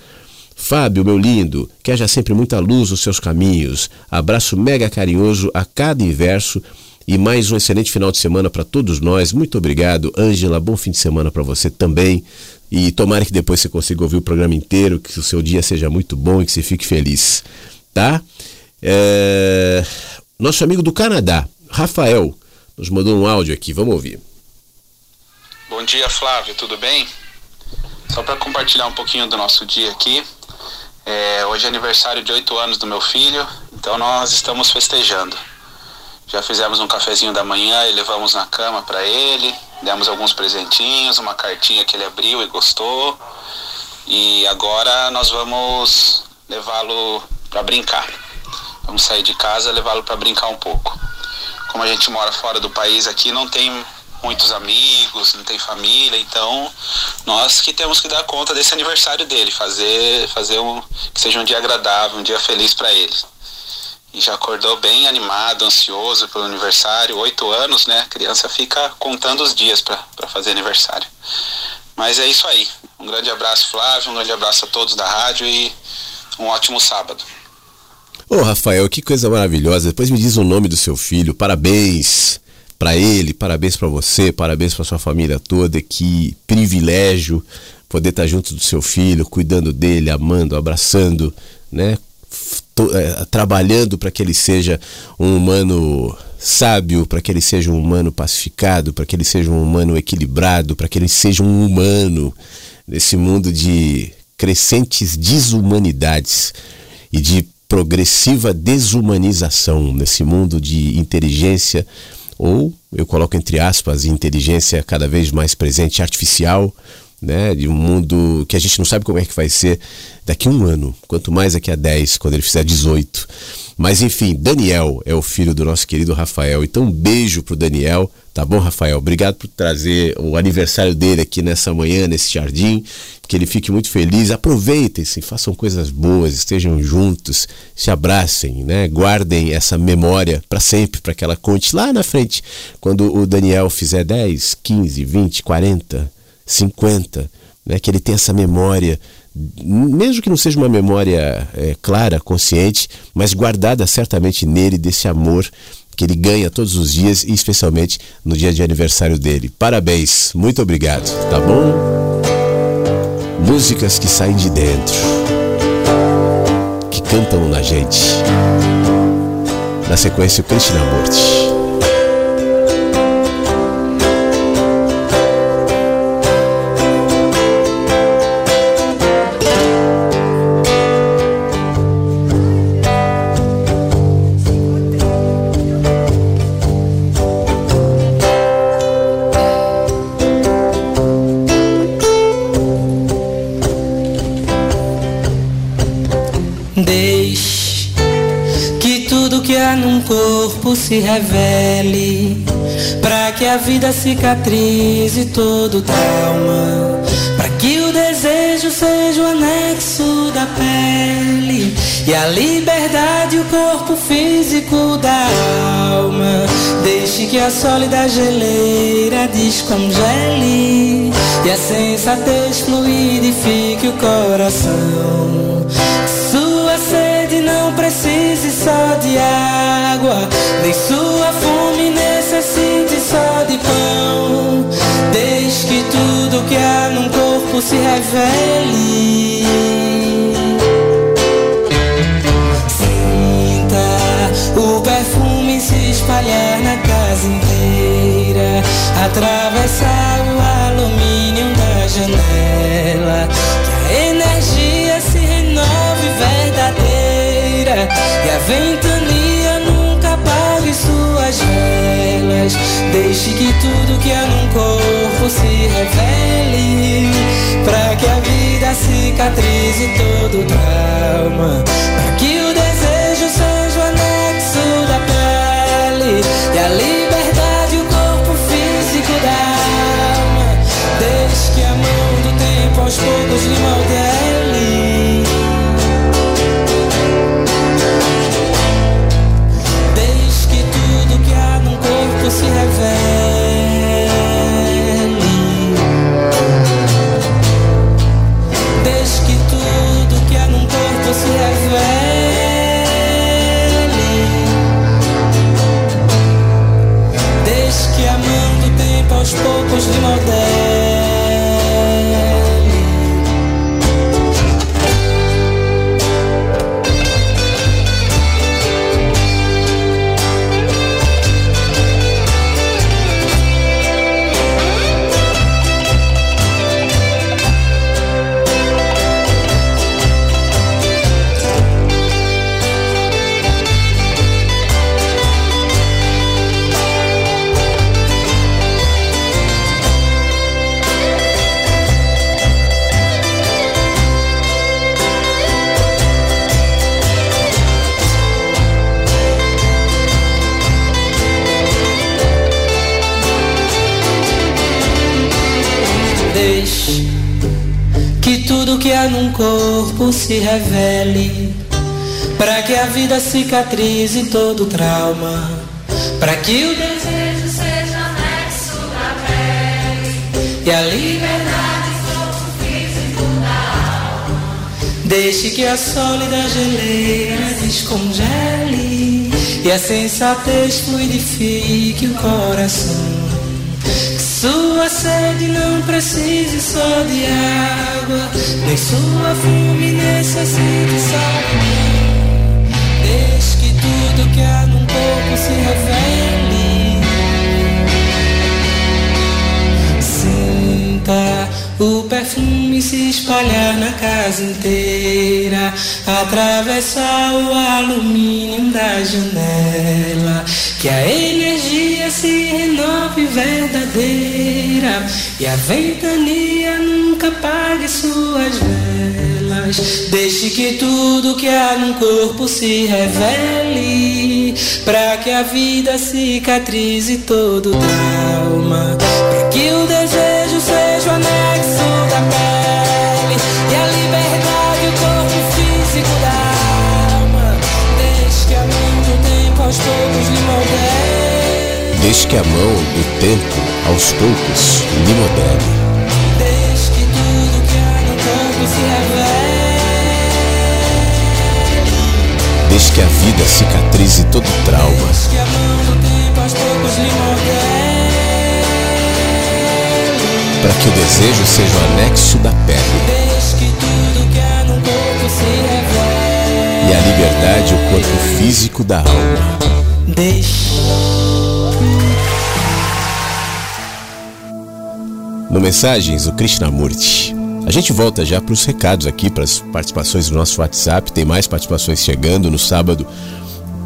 Fábio, meu lindo, que haja sempre muita luz nos seus caminhos. Abraço mega carinhoso a cada inverso e mais um excelente final de semana para todos nós. Muito obrigado, Ângela. Bom fim de semana para você também. E tomara que depois você consiga ouvir o programa inteiro, que o seu dia seja muito bom e que você fique feliz. Tá? É... Nosso amigo do Canadá, Rafael, nos mandou um áudio aqui. Vamos ouvir. Bom dia, Flávio. Tudo bem? Só para compartilhar um pouquinho do nosso dia aqui. É, hoje é aniversário de oito anos do meu filho, então nós estamos festejando. Já fizemos um cafezinho da manhã e levamos na cama para ele, demos alguns presentinhos, uma cartinha que ele abriu e gostou. E agora nós vamos levá-lo para brincar. Vamos sair de casa, levá-lo para brincar um pouco. Como a gente mora fora do país aqui, não tem muitos amigos, não tem família, então nós que temos que dar conta desse aniversário dele, fazer, fazer um que seja um dia agradável, um dia feliz para ele. E já acordou bem animado, ansioso pelo aniversário, oito anos, né? A criança fica contando os dias para fazer aniversário. Mas é isso aí. Um grande abraço, Flávio, um grande abraço a todos da rádio e um ótimo sábado. Ô, Rafael, que coisa maravilhosa. Depois me diz o nome do seu filho. Parabéns para ele, parabéns para você, parabéns para sua família toda. Que privilégio poder estar junto do seu filho, cuidando dele, amando, abraçando, né? É, trabalhando para que ele seja um humano sábio, para que ele seja um humano pacificado, para que ele seja um humano equilibrado, para que ele seja um humano nesse mundo de crescentes desumanidades e de progressiva desumanização, nesse mundo de inteligência ou eu coloco entre aspas inteligência cada vez mais presente artificial, né? De um mundo que a gente não sabe como é que vai ser daqui a um ano, quanto mais daqui a 10, quando ele fizer 18. Mas enfim, Daniel é o filho do nosso querido Rafael. Então um beijo pro Daniel, tá bom, Rafael? Obrigado por trazer o aniversário dele aqui nessa manhã, nesse jardim. Que ele fique muito feliz. Aproveitem-se, façam coisas boas, estejam juntos, se abracem, né? Guardem essa memória para sempre, para que ela conte lá na frente, quando o Daniel fizer 10, 15, 20, 40, 50, né? Que ele tenha essa memória mesmo que não seja uma memória é, clara, consciente, mas guardada certamente nele desse amor que ele ganha todos os dias e especialmente no dia de aniversário dele. Parabéns, muito obrigado, tá bom? Músicas que saem de dentro, que cantam na gente. Na sequência, o Krishnamurti. Se revele, para que a vida cicatrize todo trauma, para que o desejo seja o anexo da pele e a liberdade o corpo físico da alma. Deixe que a sólida geleira descongele e a sensatez fluidifique o coração. Não precise só de água nem sua fome necessite só de pão. Desde que tudo que há num corpo se revele. Sinta o perfume se espalhar na casa inteira. Atravessar o alumínio da janela. E a ventania suas velas. Deixe que tudo que há num corpo se revele. Pra que a vida cicatrize todo trauma. Pra que o desejo seja o anexo da pele. E a num corpo se revele, para que a vida cicatrize todo trauma, para que o desejo seja anexo da pele. E a liberdade corpo físico da alma. Deixe que a sólida geleira descongele. E a sensatez fluidifique o coração. Sua sede não precise só de água, nem sua fome necessite só de Deixe que tudo que há num corpo se revele. Sinta o perfume se espalhar na casa inteira, atravessar o alumínio da janela Que a energia se renove verdadeira e a ventania nunca apague suas velas. Deixe que tudo que há no corpo se revele, para que a vida cicatrize todo trauma, para que o desejo seja o anexo da pele e a liberdade o corpo físico da alma. Deixe que a mão do tempo aos poucos lhe modele. Deixe que a mão do tempo, aos poucos, lhe modele. Deixe que tudo que há no corpo se revele. Deixe que a vida cicatrize todo trauma. Deixe que a mão do tempo aos poucos lhe modele. Para que o desejo seja o anexo da pele Deixe que tudo que há no corpo se revele. e a liberdade o corpo físico da alma. Deixe. No Mensagens, o Krishnamurti. A gente volta já para os recados aqui, para as participações do nosso WhatsApp. Tem mais participações chegando no sábado.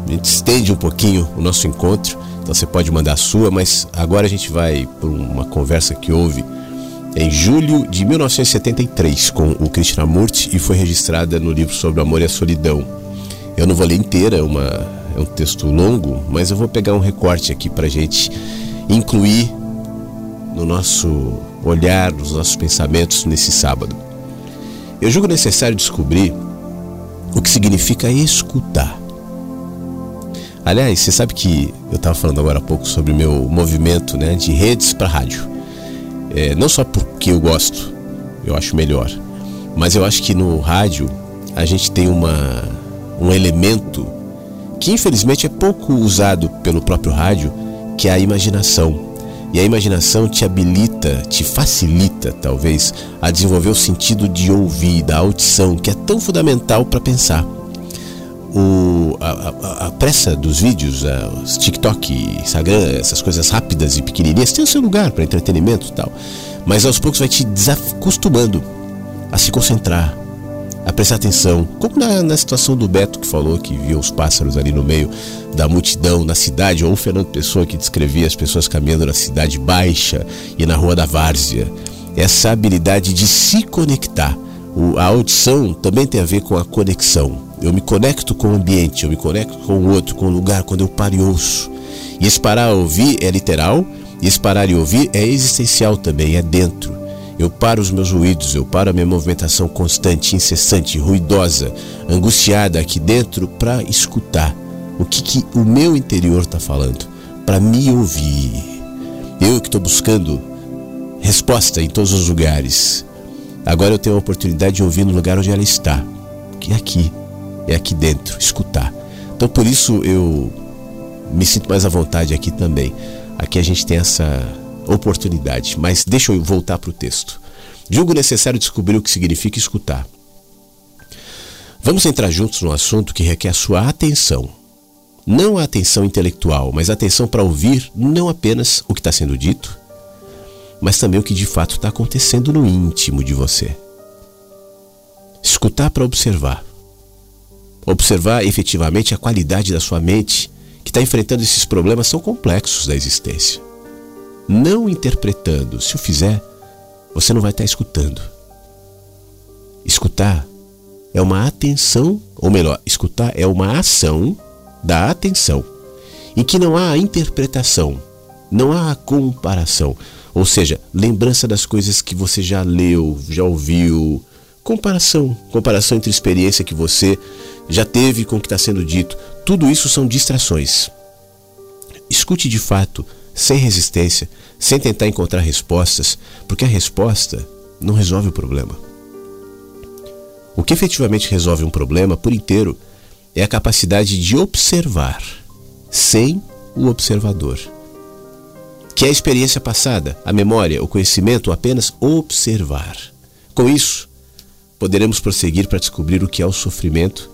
A gente estende um pouquinho o nosso encontro, então você pode mandar a sua, mas agora a gente vai por uma conversa que houve em julho de 1973 com o Krishnamurti e foi registrada no livro sobre o amor e a solidão. Eu não vou ler inteira, é, uma, é um texto longo, mas eu vou pegar um recorte aqui para gente incluir no nosso olhar, nos nossos pensamentos nesse sábado. Eu julgo necessário descobrir o que significa escutar. Aliás, você sabe que eu estava falando agora há pouco sobre o meu movimento né, de redes para rádio. É, não só porque eu gosto, eu acho melhor, mas eu acho que no rádio a gente tem uma, um elemento que infelizmente é pouco usado pelo próprio rádio, que é a imaginação. E a imaginação te habilita, te facilita, talvez, a desenvolver o sentido de ouvir, da audição, que é tão fundamental para pensar. O, a, a, a, pressa dos vídeos, os TikTok, Instagram, essas coisas rápidas e pequenininhas, tem o seu lugar para entretenimento e tal. Mas aos poucos vai te desacostumando a se concentrar, a prestar atenção. Como na, na situação do Beto que falou que viu os pássaros ali no meio da multidão na cidade, ou o Fernando Pessoa que descrevia as pessoas caminhando na cidade baixa e na rua da Várzea. Essa habilidade de se conectar. O, a audição também tem a ver com a conexão. Eu me conecto com o ambiente, eu me conecto com o outro, com o lugar, quando eu paro e ouço. E esse parar a ouvir é literal, e esse parar e ouvir é existencial também, é dentro. Eu paro os meus ruídos, eu paro a minha movimentação constante, incessante, ruidosa, angustiada aqui dentro para escutar o que, que o meu interior está falando, para me ouvir. Eu que estou buscando resposta em todos os lugares. Agora eu tenho a oportunidade de ouvir no lugar onde ela está, que é aqui, é aqui dentro, escutar. Então por isso eu me sinto mais à vontade aqui também. Aqui a gente tem essa oportunidade. Mas deixa eu voltar para o texto. Julgo necessário descobrir o que significa escutar. Vamos entrar juntos num assunto que requer sua atenção. Não a atenção intelectual, mas a atenção para ouvir não apenas o que está sendo dito, mas também o que de fato está acontecendo no íntimo de você. Escutar para observar. Observar efetivamente a qualidade da sua mente que está enfrentando esses problemas tão complexos da existência. Não interpretando. Se o fizer, você não vai estar escutando. Escutar é uma atenção, ou melhor, escutar é uma ação da atenção, em que não há interpretação, não há comparação, ou seja, lembrança das coisas que você já leu, já ouviu, comparação, comparação entre experiência que você já teve com o que está sendo dito. Tudo isso são distrações. Escute de fato, sem resistência, sem tentar encontrar respostas, porque a resposta não resolve o problema. O que efetivamente resolve um problema por inteiro é a capacidade de observar, sem o observador. Que é a experiência passada, a memória, o conhecimento, apenas observar. Com isso, poderemos prosseguir para descobrir o que é o sofrimento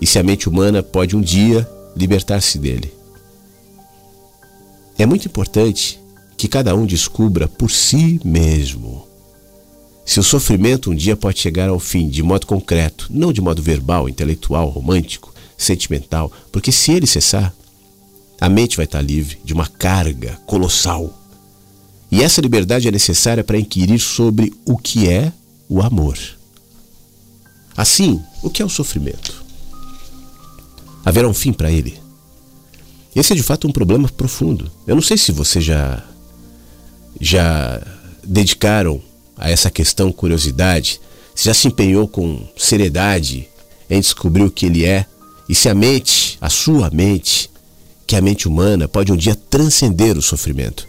e se a mente humana pode um dia libertar-se dele. É muito importante que cada um descubra por si mesmo. Se o sofrimento um dia pode chegar ao fim de modo concreto, não de modo verbal, intelectual, romântico, sentimental, porque se ele cessar, A mente vai estar livre de uma carga colossal. E essa liberdade é necessária para inquirir sobre o que é o amor. Assim, o que é o sofrimento? Haverá um fim para ele? Esse é de fato um problema profundo. Eu não sei se você já já dedicaram a essa questão curiosidade, se já se empenhou com seriedade em descobrir o que ele é e se a mente, a sua mente, que é a mente humana, pode um dia transcender o sofrimento.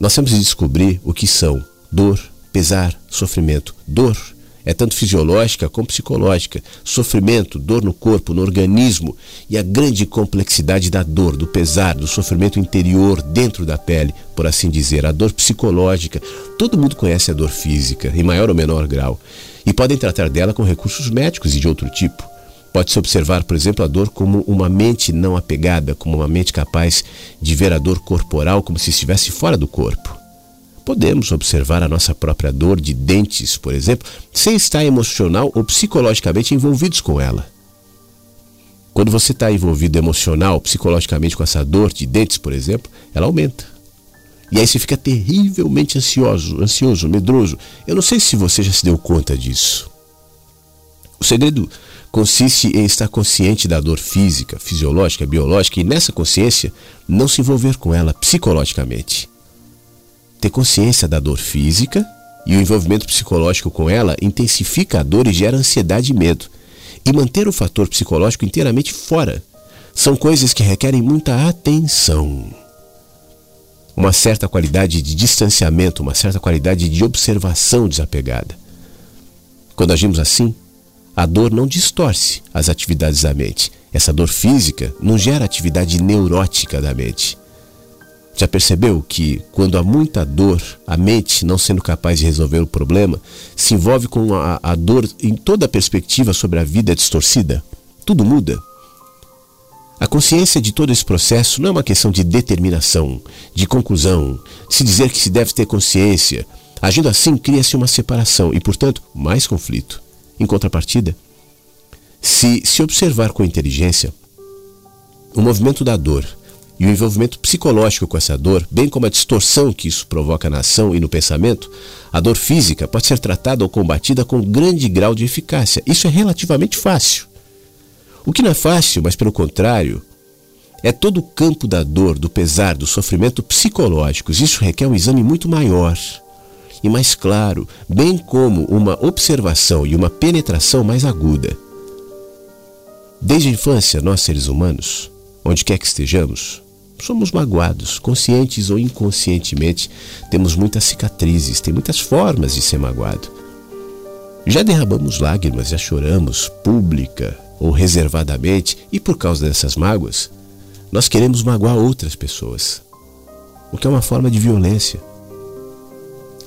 Nós temos de descobrir o que são dor, pesar, sofrimento. Dor é tanto fisiológica como psicológica. Sofrimento, dor no corpo, no organismo e a grande complexidade da dor, do pesar, do sofrimento interior dentro da pele, por assim dizer, a dor psicológica. Todo mundo conhece a dor física, em maior ou menor grau, e podem tratar dela com recursos médicos e de outro tipo. Pode-se observar, por exemplo, a dor como uma mente não apegada, como uma mente capaz de ver a dor corporal como se estivesse fora do corpo. Podemos observar a nossa própria dor de dentes, por exemplo, sem estar emocional ou psicologicamente envolvidos com ela. Quando você está envolvido emocional, psicologicamente com essa dor de dentes, por exemplo, ela aumenta. E aí você fica terrivelmente ansioso, ansioso, medroso. Eu não sei se você já se deu conta disso. O segredo consiste em estar consciente da dor física, fisiológica, biológica e nessa consciência não se envolver com ela psicologicamente ter consciência da dor física e o envolvimento psicológico com ela intensifica a dor e gera ansiedade e medo. E manter o fator psicológico inteiramente fora são coisas que requerem muita atenção. Uma certa qualidade de distanciamento, uma certa qualidade de observação desapegada. Quando agimos assim, a dor não distorce as atividades da mente. Essa dor física não gera atividade neurótica da mente. Já percebeu que, quando há muita dor, a mente, não sendo capaz de resolver o problema, se envolve com a, a dor em toda a perspectiva sobre a vida distorcida? Tudo muda. A consciência de todo esse processo não é uma questão de determinação, de conclusão, se dizer que se deve ter consciência. Agindo assim, cria-se uma separação e, portanto, mais conflito. Em contrapartida, se se observar com inteligência, o movimento da dor e o envolvimento psicológico com essa dor, bem como a distorção que isso provoca na ação e no pensamento, a dor física pode ser tratada ou combatida com grande grau de eficácia. Isso é relativamente fácil. O que não é fácil, mas pelo contrário, é todo o campo da dor, do pesar, do sofrimento psicológicos. Isso requer um exame muito maior e mais claro, bem como uma observação e uma penetração mais aguda. Desde a infância, nós seres humanos, onde quer que estejamos, somos magoados, conscientes ou inconscientemente, temos muitas cicatrizes, tem muitas formas de ser magoado. Já derramamos lágrimas, já choramos, pública ou reservadamente, e por causa dessas mágoas, nós queremos magoar outras pessoas, o que é uma forma de violência.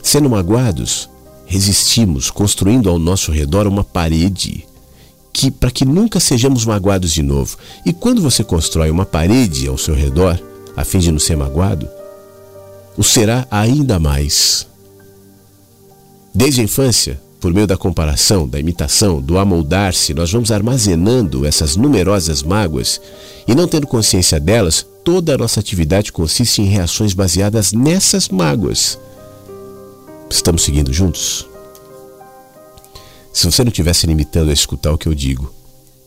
Sendo magoados, resistimos, construindo ao nosso redor uma parede que para que nunca sejamos magoados de novo. E quando você constrói uma parede ao seu redor, a fim de não ser magoado, o será ainda mais. Desde a infância, por meio da comparação, da imitação, do amoldar-se, nós vamos armazenando essas numerosas mágoas e não tendo consciência delas, toda a nossa atividade consiste em reações baseadas nessas mágoas. Estamos seguindo juntos? Se você não estiver se limitando a escutar o que eu digo,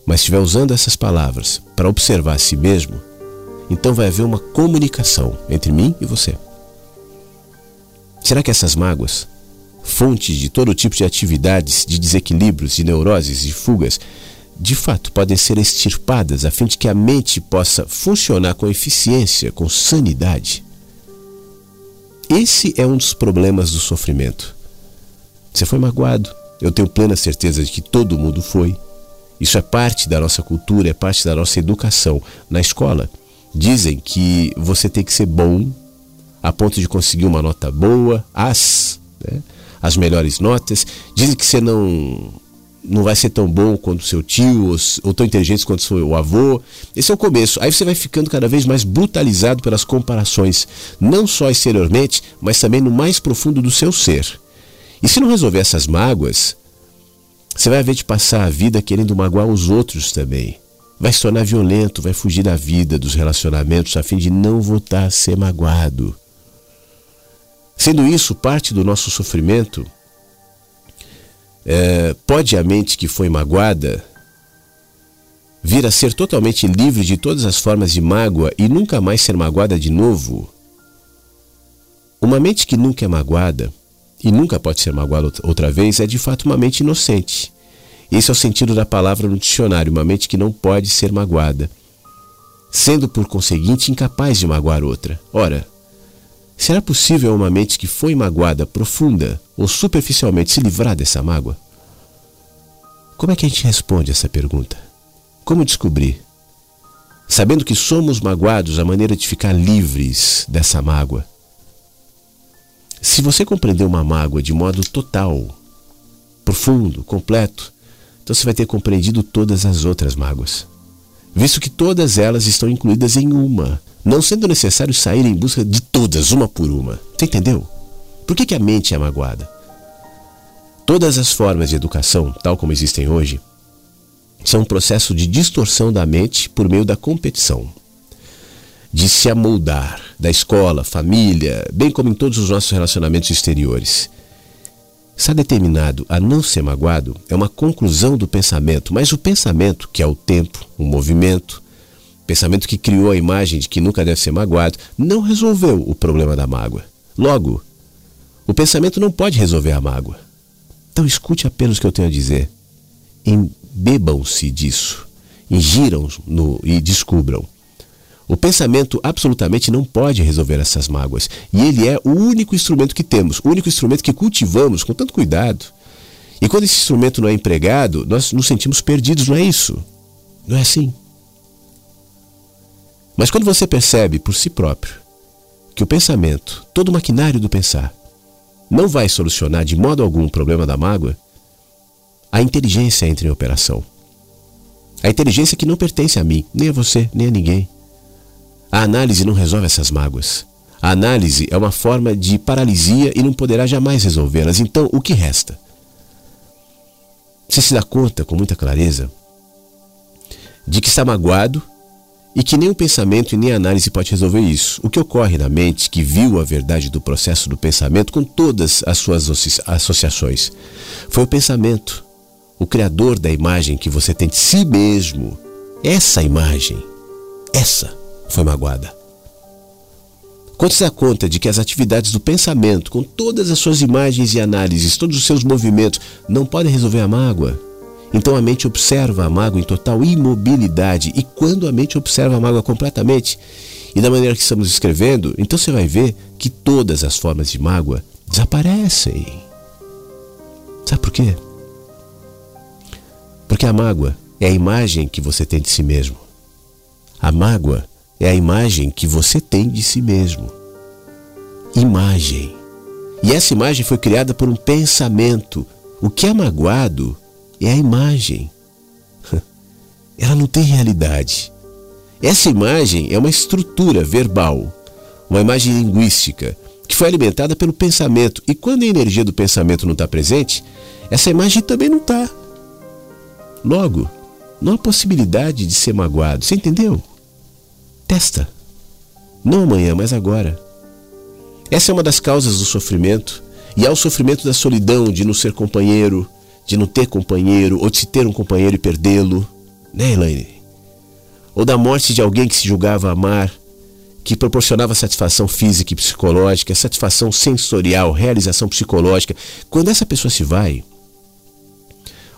mas estiver usando essas palavras para observar a si mesmo, então vai haver uma comunicação entre mim e você. Será que essas mágoas, fontes de todo tipo de atividades, de desequilíbrios, de neuroses, de fugas, de fato podem ser extirpadas a fim de que a mente possa funcionar com eficiência, com sanidade? Esse é um dos problemas do sofrimento. Você foi magoado, eu tenho plena certeza de que todo mundo foi. Isso é parte da nossa cultura, é parte da nossa educação. Na escola, dizem que você tem que ser bom a ponto de conseguir uma nota boa, as, né, as melhores notas. Dizem que você não não vai ser tão bom quanto seu tio ou, ou tão inteligente quanto seu avô. Esse é o começo. Aí você vai ficando cada vez mais brutalizado pelas comparações, não só exteriormente, mas também no mais profundo do seu ser. E se não resolver essas mágoas, você vai ver de passar a vida querendo magoar os outros também. vai se tornar violento, vai fugir da vida, dos relacionamentos, a fim de não voltar a ser magoado. Sendo isso parte do nosso sofrimento, é, pode a mente que foi magoada vir a ser totalmente livre de todas as formas de mágoa e nunca mais ser magoada de novo? Uma mente que nunca é magoada e nunca pode ser magoada outra vez é de fato uma mente inocente. Esse é o sentido da palavra no dicionário, uma mente que não pode ser magoada, sendo por conseguinte incapaz de magoar outra. Ora, será possível uma mente que foi magoada profunda ou superficialmente se livrar dessa mágoa? Como é que a gente responde essa pergunta? Como descobrir? Sabendo que somos magoados, a maneira de ficar livres dessa mágoa. Se você compreender uma mágoa de modo total, profundo, completo, então você vai ter compreendido todas as outras mágoas, visto que todas elas estão incluídas em uma, não sendo necessário sair em busca de todas, uma por uma. Você entendeu? Por que, que a mente é magoada? Todas as formas de educação, tal como existem hoje, são um processo de distorção da mente por meio da competição, de se amoldar da escola, família, bem como em todos os nossos relacionamentos exteriores. Estar determinado a não ser magoado é uma conclusão do pensamento, mas o pensamento, que é o tempo, o movimento, pensamento que criou a imagem de que nunca deve ser magoado, não resolveu o problema da mágoa. Logo, o pensamento não pode resolver a mágoa. Então escute apenas o que eu tenho a dizer. Embebam-se disso, ingiram no e descubram. O pensamento absolutamente não pode resolver essas mágoas. E ele é o único instrumento que temos, o único instrumento que cultivamos com tanto cuidado. E quando esse instrumento não é empregado, nós nos sentimos perdidos, não é isso? Não é assim? Mas quando você percebe por si próprio que o pensamento, todo o maquinário do pensar, não vai solucionar de modo algum o problema da mágoa, a inteligência entra em operação. A inteligência que não pertence a mim, nem a você, nem a ninguém. A análise não resolve essas mágoas. A análise é uma forma de paralisia e não poderá jamais resolvê-las. Então, o que resta? Você se dá conta com muita clareza de que está magoado e que nem o pensamento e nem a análise pode resolver isso. O que ocorre na mente que viu a verdade do processo do pensamento com todas as suas associações foi o pensamento, o criador da imagem que você tem de si mesmo. Essa imagem, essa foi magoada. Quando se dá conta de que as atividades do pensamento, com todas as suas imagens e análises, todos os seus movimentos, não podem resolver a mágoa, então a mente observa a mágoa em total imobilidade. E quando a mente observa a mágoa completamente, e da maneira que estamos escrevendo, então você vai ver que todas as formas de mágoa desaparecem. Sabe por quê? Porque a mágoa é a imagem que você tem de si mesmo. A mágoa é a imagem que você tem de si mesmo. Imagem. E essa imagem foi criada por um pensamento. O que é magoado é a imagem. <laughs> Ela não tem realidade. Essa imagem é uma estrutura verbal, uma imagem linguística, que foi alimentada pelo pensamento. E quando a energia do pensamento não está presente, essa imagem também não está. Logo, não há possibilidade de ser magoado. Você entendeu? Testa. Não amanhã, mas agora. Essa é uma das causas do sofrimento. E há o sofrimento da solidão, de não ser companheiro, de não ter companheiro, ou de se ter um companheiro e perdê-lo. Né, Elaine? Ou da morte de alguém que se julgava amar, que proporcionava satisfação física e psicológica, satisfação sensorial, realização psicológica. Quando essa pessoa se vai,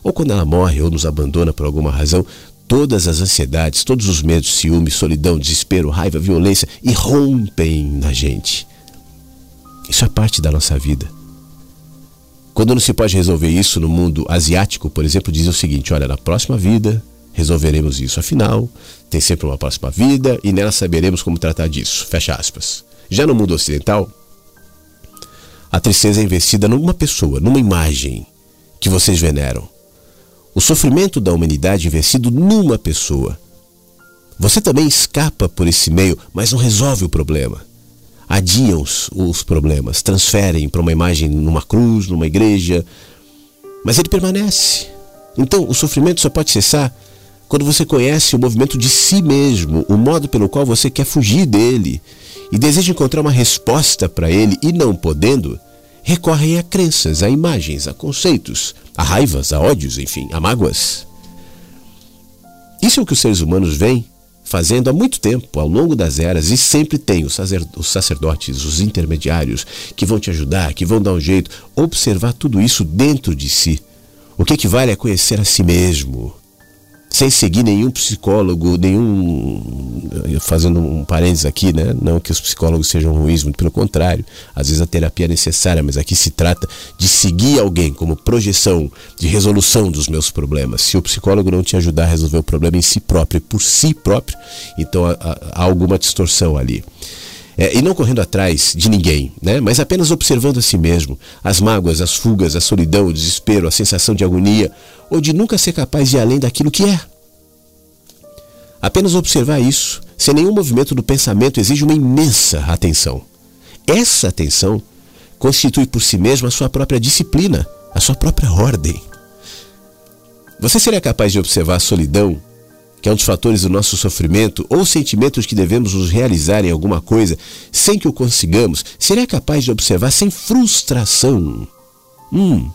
ou quando ela morre ou nos abandona por alguma razão, Todas as ansiedades, todos os medos, ciúme, solidão, desespero, raiva, violência irrompem na gente. Isso é parte da nossa vida. Quando não se pode resolver isso no mundo asiático, por exemplo, diz o seguinte: olha, na próxima vida resolveremos isso. Afinal, tem sempre uma próxima vida e nela saberemos como tratar disso. Fecha aspas. Já no mundo ocidental, a tristeza é investida numa pessoa, numa imagem que vocês veneram. O sofrimento da humanidade investido numa pessoa. Você também escapa por esse meio, mas não resolve o problema. Adiam os, os problemas, transferem para uma imagem numa cruz, numa igreja, mas ele permanece. Então o sofrimento só pode cessar quando você conhece o movimento de si mesmo, o modo pelo qual você quer fugir dele e deseja encontrar uma resposta para ele e não podendo, recorrem a crenças, a imagens, a conceitos, a raivas, a ódios, enfim, a mágoas. Isso é o que os seres humanos vêm fazendo há muito tempo, ao longo das eras, e sempre tem os sacerdotes, os intermediários, que vão te ajudar, que vão dar um jeito, observar tudo isso dentro de si. O que equivale a conhecer a si mesmo, sem seguir nenhum psicólogo, nenhum. Fazendo um parênteses aqui, né? Não que os psicólogos sejam ruins, muito pelo contrário. Às vezes a terapia é necessária, mas aqui se trata de seguir alguém como projeção de resolução dos meus problemas. Se o psicólogo não te ajudar a resolver o problema em si próprio, por si próprio, então há, há alguma distorção ali. É, e não correndo atrás de ninguém, né? mas apenas observando a si mesmo, as mágoas, as fugas, a solidão, o desespero, a sensação de agonia, ou de nunca ser capaz de ir além daquilo que é. Apenas observar isso, sem nenhum movimento do pensamento, exige uma imensa atenção. Essa atenção constitui por si mesma a sua própria disciplina, a sua própria ordem. Você seria capaz de observar a solidão que é um dos fatores do nosso sofrimento, ou sentimentos que devemos nos realizar em alguma coisa sem que o consigamos, seria capaz de observar sem frustração. Hum.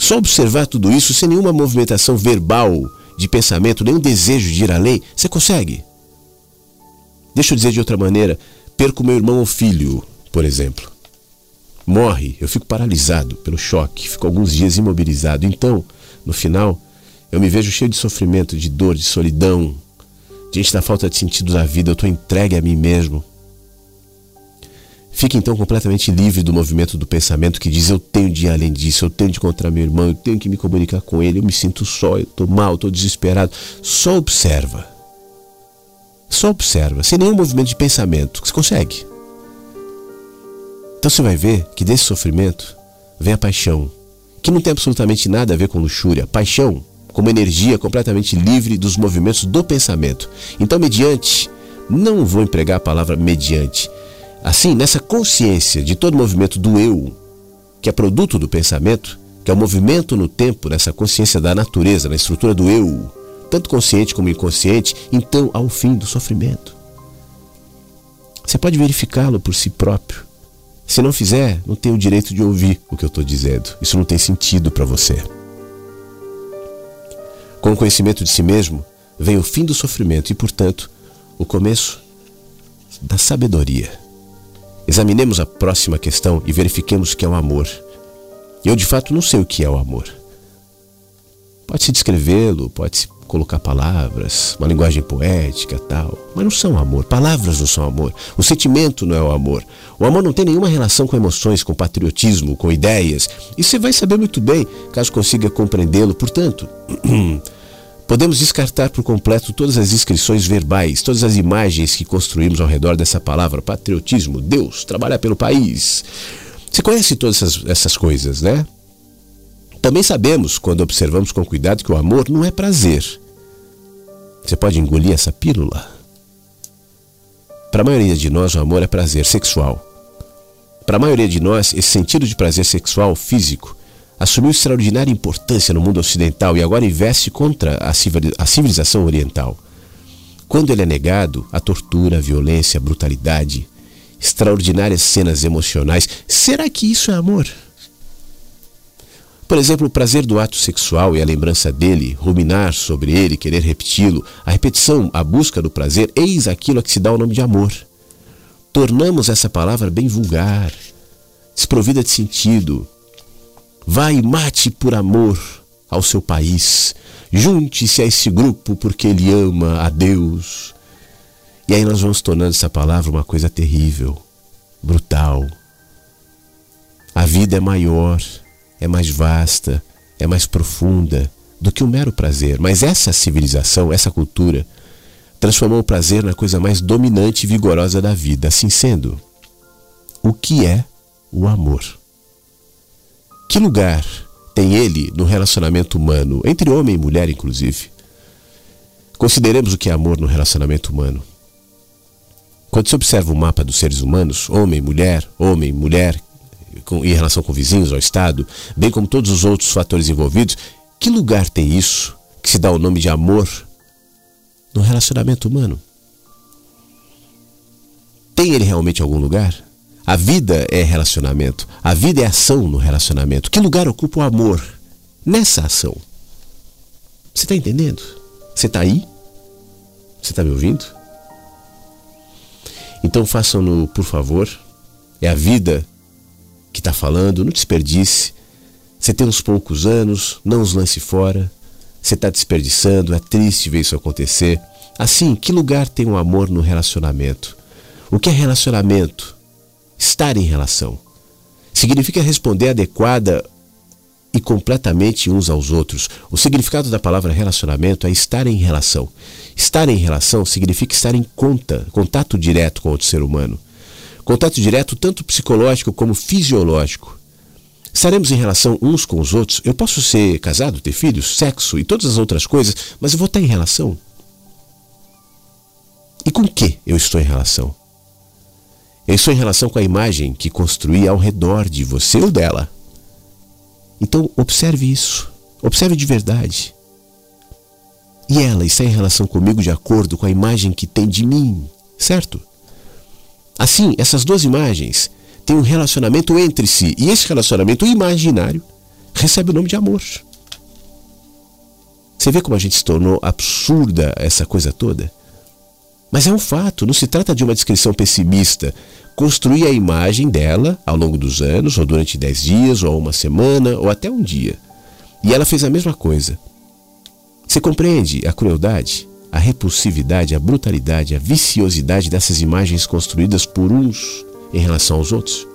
Só observar tudo isso sem nenhuma movimentação verbal de pensamento, nenhum desejo de ir além, você consegue? Deixa eu dizer de outra maneira: perco meu irmão ou filho, por exemplo. Morre, eu fico paralisado pelo choque, fico alguns dias imobilizado. Então, no final, eu me vejo cheio de sofrimento, de dor, de solidão. Diante da falta de sentido da vida, eu estou entregue a mim mesmo. Fique então completamente livre do movimento do pensamento que diz eu tenho de ir além disso, eu tenho de encontrar meu irmão, eu tenho que me comunicar com ele, eu me sinto só, eu estou mal, estou desesperado. Só observa. Só observa, sem nenhum movimento de pensamento. Você consegue. Então você vai ver que desse sofrimento vem a paixão, que não tem absolutamente nada a ver com luxúria. Paixão como energia completamente livre dos movimentos do pensamento. Então, mediante, não vou empregar a palavra mediante. Assim, nessa consciência de todo movimento do eu, que é produto do pensamento, que é o movimento no tempo, nessa consciência da natureza, na estrutura do eu, tanto consciente como inconsciente, então há o fim do sofrimento. Você pode verificá-lo por si próprio. Se não fizer, não tem o direito de ouvir o que eu estou dizendo. Isso não tem sentido para você. Com o conhecimento de si mesmo, vem o fim do sofrimento e, portanto, o começo da sabedoria. Examinemos a próxima questão e verifiquemos o que é o amor. Eu, de fato, não sei o que é o amor. Pode-se descrevê-lo, pode-se colocar palavras, uma linguagem poética tal, mas não são amor. Palavras não são amor. O sentimento não é o amor. O amor não tem nenhuma relação com emoções, com patriotismo, com ideias. E você vai saber muito bem caso consiga compreendê-lo. Portanto, <clears throat> podemos descartar por completo todas as inscrições verbais, todas as imagens que construímos ao redor dessa palavra patriotismo, Deus, trabalhar pelo país. Você conhece todas essas, essas coisas, né? Também sabemos, quando observamos com cuidado, que o amor não é prazer. Você pode engolir essa pílula? Para a maioria de nós, o amor é prazer sexual. Para a maioria de nós, esse sentido de prazer sexual físico assumiu extraordinária importância no mundo ocidental e agora investe contra a civilização oriental. Quando ele é negado, a tortura, a violência, a brutalidade, extraordinárias cenas emocionais, será que isso é amor? Por exemplo, o prazer do ato sexual e a lembrança dele, ruminar sobre ele, querer repeti-lo, a repetição, a busca do prazer, eis aquilo a que se dá o nome de amor. Tornamos essa palavra bem vulgar, desprovida de sentido. Vai e mate por amor ao seu país. Junte-se a esse grupo porque ele ama a Deus. E aí nós vamos tornando essa palavra uma coisa terrível, brutal. A vida é maior é mais vasta, é mais profunda do que o mero prazer. Mas essa civilização, essa cultura, transformou o prazer na coisa mais dominante e vigorosa da vida. Assim sendo, o que é o amor? Que lugar tem ele no relacionamento humano, entre homem e mulher, inclusive? Consideremos o que é amor no relacionamento humano. Quando se observa o mapa dos seres humanos, homem, mulher, homem, mulher, com, em relação com vizinhos ao Estado, bem como todos os outros fatores envolvidos, que lugar tem isso que se dá o nome de amor no relacionamento humano? Tem ele realmente algum lugar? A vida é relacionamento. A vida é ação no relacionamento. Que lugar ocupa o amor nessa ação? Você está entendendo? Você está aí? Você está me ouvindo? Então façam-no, por favor. É a vida que está falando, não desperdice. Você tem uns poucos anos, não os lance fora. Você está desperdiçando, é triste ver isso acontecer. Assim, que lugar tem o amor no relacionamento? O que é relacionamento? Estar em relação. Significa responder adequada e completamente uns aos outros. O significado da palavra relacionamento é estar em relação. Estar em relação significa estar em conta, contato direto com outro ser humano. Contato direto tanto psicológico como fisiológico. Estaremos em relação uns com os outros. Eu posso ser casado, ter filhos, sexo e todas as outras coisas, mas eu vou estar em relação. E com que eu estou em relação? Em relação com a imagem que construí ao redor de você ou dela. Então, observe isso. Observe de verdade. E ela está em relação comigo de acordo com a imagem que tem de mim, certo? Assim, essas duas imagens têm um relacionamento entre si, e esse relacionamento imaginário recebe o nome de amor. Você vê como a gente se tornou absurda essa coisa toda? Mas é um fato, não se trata de uma descrição pessimista. Construir a imagem dela ao longo dos anos, ou durante dez dias, ou uma semana, ou até um dia. E ela fez a mesma coisa. Você compreende a crueldade, a repulsividade, a brutalidade, a viciosidade dessas imagens construídas por uns em relação aos outros?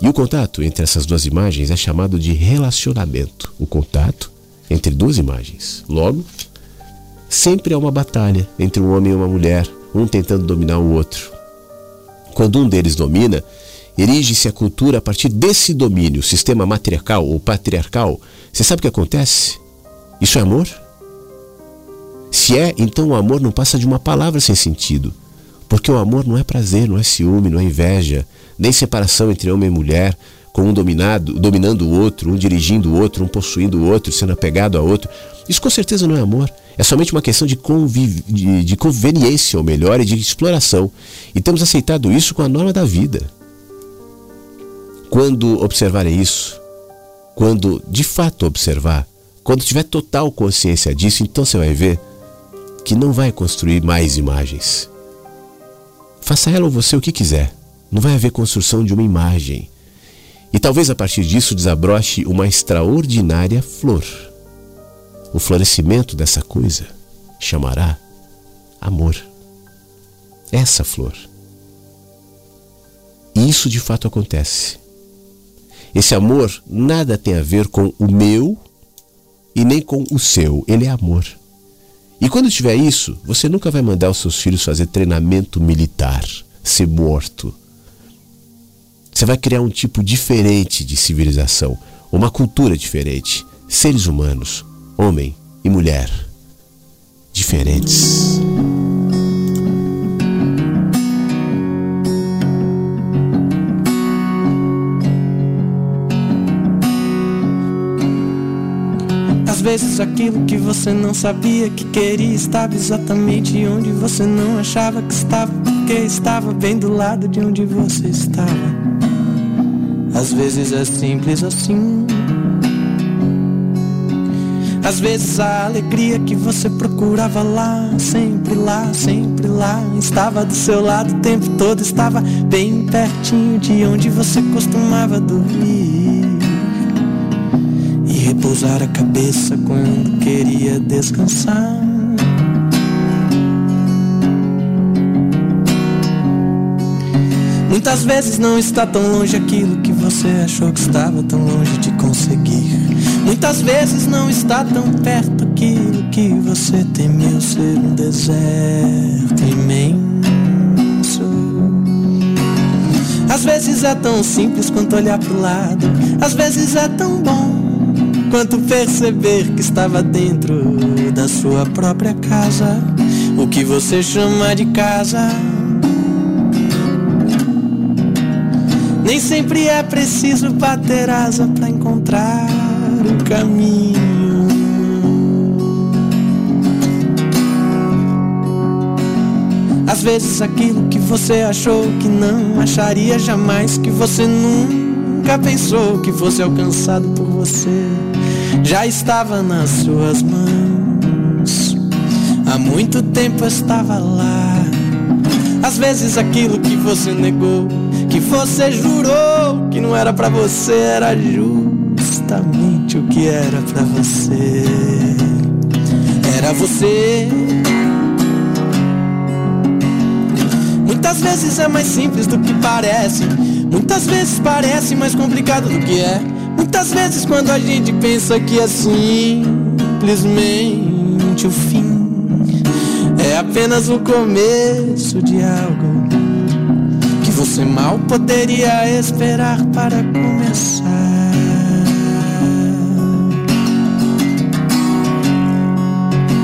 E o contato entre essas duas imagens é chamado de relacionamento. O contato entre duas imagens. Logo, Sempre há uma batalha entre um homem e uma mulher, um tentando dominar o outro. Quando um deles domina, erige-se a cultura a partir desse domínio, sistema matriarcal ou patriarcal. Você sabe o que acontece? Isso é amor? Se é, então o amor não passa de uma palavra sem sentido. Porque o amor não é prazer, não é ciúme, não é inveja, nem separação entre homem e mulher, com um dominado, dominando o outro, um dirigindo o outro, um possuindo o outro, sendo apegado a outro. Isso com certeza não é amor. É somente uma questão de, conviv... de, de conveniência, ou melhor, e de exploração. E temos aceitado isso com a norma da vida. Quando observarem isso, quando de fato observar, quando tiver total consciência disso, então você vai ver que não vai construir mais imagens. Faça ela ou você o que quiser. Não vai haver construção de uma imagem. E talvez a partir disso desabroche uma extraordinária flor o florescimento dessa coisa chamará amor. Essa flor. E isso de fato acontece. Esse amor nada tem a ver com o meu e nem com o seu. Ele é amor. E quando tiver isso, você nunca vai mandar os seus filhos fazer treinamento militar, ser morto. Você vai criar um tipo diferente de civilização, uma cultura diferente, seres humanos, homem e mulher diferentes. Às vezes aquilo que você não sabia que queria estava exatamente onde você não achava que estava, porque estava bem do lado de onde você estava. Às vezes é simples assim. Às vezes a alegria que você procurava lá, sempre lá, sempre lá, estava do seu lado o tempo todo, estava bem pertinho de onde você costumava dormir. E repousar a cabeça quando queria descansar. Muitas vezes não está tão longe aquilo que você achou que estava tão longe de conseguir. Muitas vezes não está tão perto aquilo que você temeu ser um deserto imenso. Às vezes é tão simples quanto olhar pro lado, às vezes é tão bom quanto perceber que estava dentro da sua própria casa, o que você chama de casa. Nem sempre é preciso bater asa para encontrar o caminho. Às vezes aquilo que você achou que não acharia jamais, que você nunca pensou que fosse alcançado por você, já estava nas suas mãos. Há muito tempo eu estava lá. Às vezes aquilo que você negou que você jurou que não era para você, era justamente o que era para você. Era você Muitas vezes é mais simples do que parece. Muitas vezes parece mais complicado do que é. Muitas vezes quando a gente pensa que é simplesmente o fim, é apenas o começo de algo você mal poderia esperar para começar.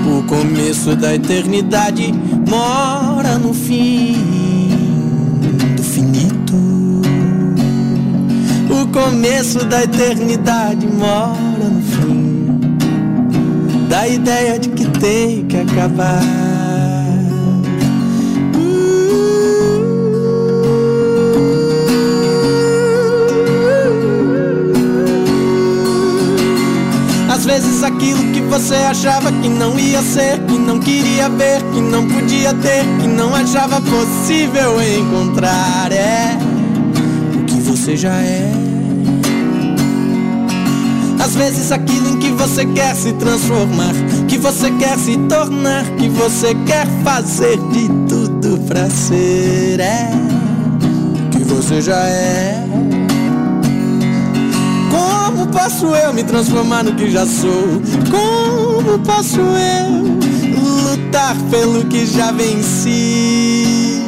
O começo da eternidade mora no fim começo da eternidade mora no fim da ideia de que tem que acabar. Você achava que não ia ser, que não queria ver, que não podia ter, que não achava possível encontrar, é o que você já é. Às vezes aquilo em que você quer se transformar, que você quer se tornar, que você quer fazer de tudo pra ser, é que você já é. Posso eu me transformar no que já sou? Como posso eu lutar pelo que já venci?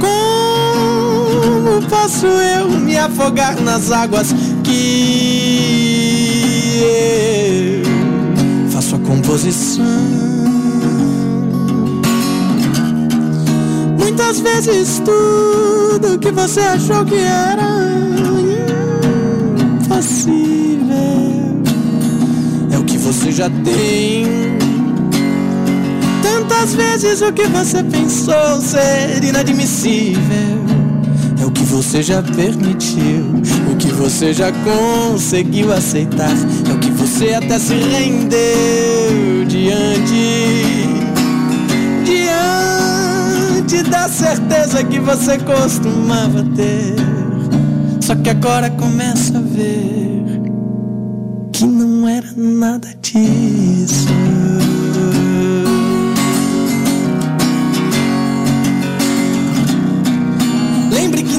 Como posso eu me afogar nas águas que eu faço a composição. Muitas vezes tudo que você achou que era é o que você já tem. Tantas vezes o que você pensou ser inadmissível é o que você já permitiu, o que você já conseguiu aceitar, é o que você até se rendeu diante, diante da certeza que você costumava ter. Só que agora começa a ver que não era nada disso.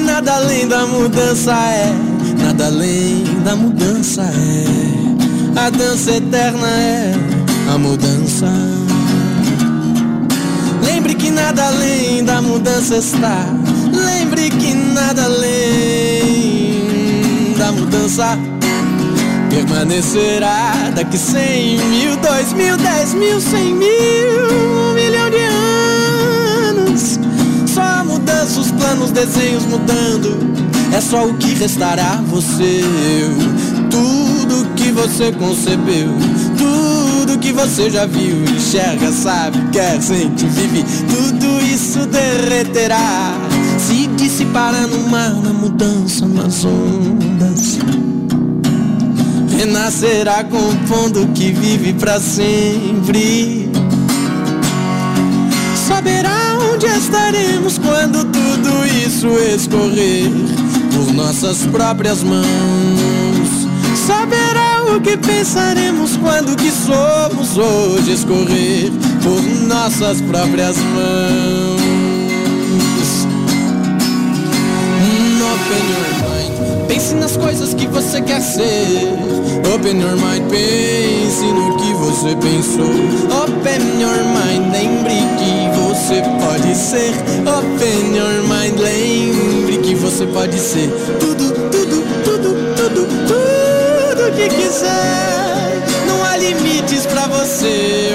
nada além da mudança é, nada além da mudança é. A dança eterna é a mudança. Lembre que nada além da mudança está. Lembre que nada além da mudança permanecerá daqui cem mil, dois mil, dez mil, cem mil, um milhão de anos mudança, os planos, desenhos mudando. É só o que restará você, eu. Tudo que você concebeu, tudo que você já viu, enxerga, sabe, quer, sente, vive. Tudo isso derreterá, se dissipará no mar, na mudança, nas ondas. Renascerá compondo que vive para sempre. Saberá Onde estaremos quando tudo isso escorrer por nossas próprias mãos? Saberá o que pensaremos quando que somos hoje escorrer por nossas próprias mãos? Nas coisas que você quer ser. Open your mind, pense no que você pensou. Open your mind, lembre que você pode ser. Open your mind, lembre que você pode ser tudo, tudo, tudo, tudo, tudo que quiser. Não há limites pra você.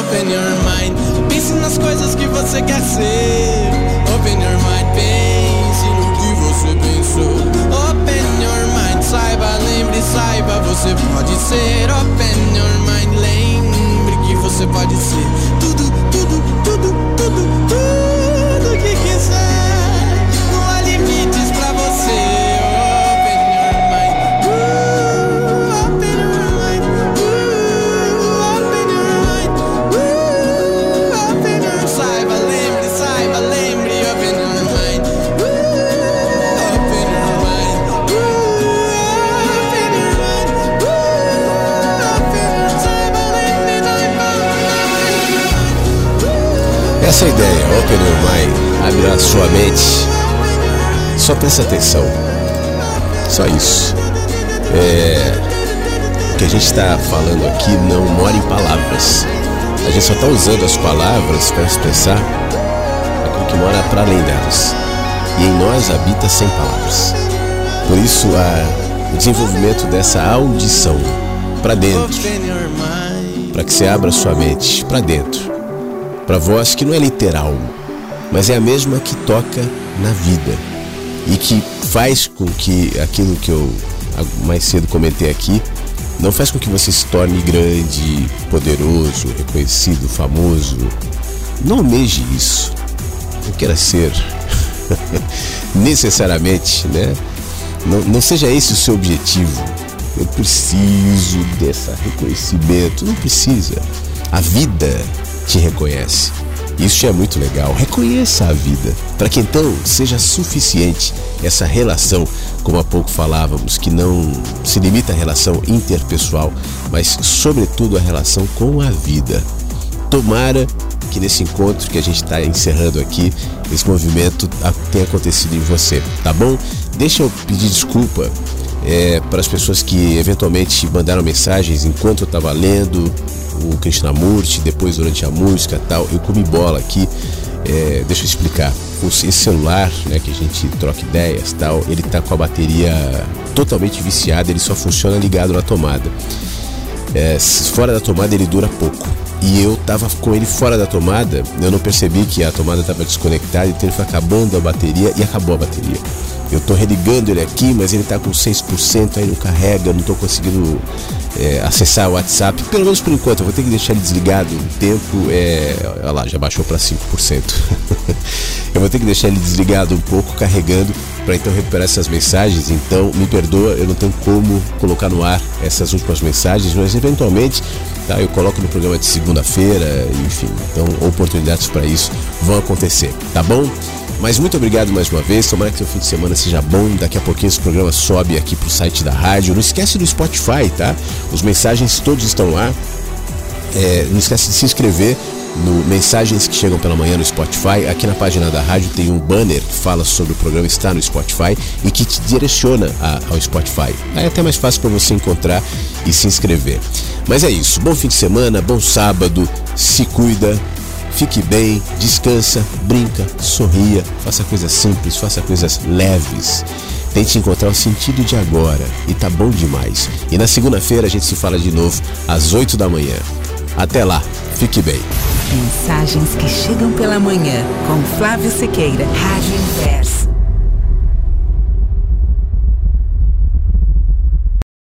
Open your mind, pense nas coisas que você quer ser. Saiba, você pode ser. Open your mind, presta atenção. Só isso. É, o que a gente está falando aqui não mora em palavras. A gente só está usando as palavras para expressar aquilo que mora para além delas. E em nós habita sem palavras. Por isso, a, o desenvolvimento dessa audição para dentro, para que você abra sua mente para dentro para voz que não é literal, mas é a mesma que toca na vida e que faz com que aquilo que eu mais cedo comentei aqui não faz com que você se torne grande, poderoso, reconhecido, famoso. Não almeje isso. Não queira ser <laughs> necessariamente, né? Não, não seja esse o seu objetivo. Eu preciso desse reconhecimento. Não precisa. A vida te reconhece. Isso é muito legal. Reconheça a vida, para que então seja suficiente essa relação, como há pouco falávamos, que não se limita à relação interpessoal, mas sobretudo a relação com a vida. Tomara que nesse encontro que a gente está encerrando aqui, esse movimento tenha acontecido em você, tá bom? Deixa eu pedir desculpa é, para as pessoas que eventualmente mandaram mensagens enquanto eu estava lendo, o Krishnamurti, depois durante a música tal, eu comi bola aqui. É, deixa eu explicar. Esse celular, né, que a gente troca ideias tal, ele tá com a bateria totalmente viciada, ele só funciona ligado na tomada. É, fora da tomada ele dura pouco. E eu tava com ele fora da tomada, eu não percebi que a tomada estava desconectada, então ele foi acabando a bateria e acabou a bateria. Eu estou religando ele aqui, mas ele está com 6%, aí não carrega, não estou conseguindo é, acessar o WhatsApp, pelo menos por enquanto. Eu vou ter que deixar ele desligado um tempo. É, olha lá, já baixou para 5%. <laughs> eu vou ter que deixar ele desligado um pouco, carregando, para então recuperar essas mensagens. Então, me perdoa, eu não tenho como colocar no ar essas últimas mensagens, mas eventualmente tá, eu coloco no programa de segunda-feira, enfim. Então, oportunidades para isso vão acontecer, tá bom? Mas muito obrigado mais uma vez. Tomara que seu fim de semana seja bom. Daqui a pouquinho esse programa sobe aqui pro site da rádio. Não esquece do Spotify, tá? Os mensagens todos estão lá. É, não esquece de se inscrever no Mensagens que Chegam pela Manhã no Spotify. Aqui na página da rádio tem um banner que fala sobre o programa estar no Spotify e que te direciona a, ao Spotify. Aí é até mais fácil para você encontrar e se inscrever. Mas é isso. Bom fim de semana, bom sábado. Se cuida. Fique bem, descansa, brinca, sorria, faça coisas simples, faça coisas leves. Tente encontrar o sentido de agora e tá bom demais. E na segunda-feira a gente se fala de novo às 8 da manhã. Até lá, fique bem. Mensagens que chegam pela manhã com Flávio Sequeira, Rádio Inverso.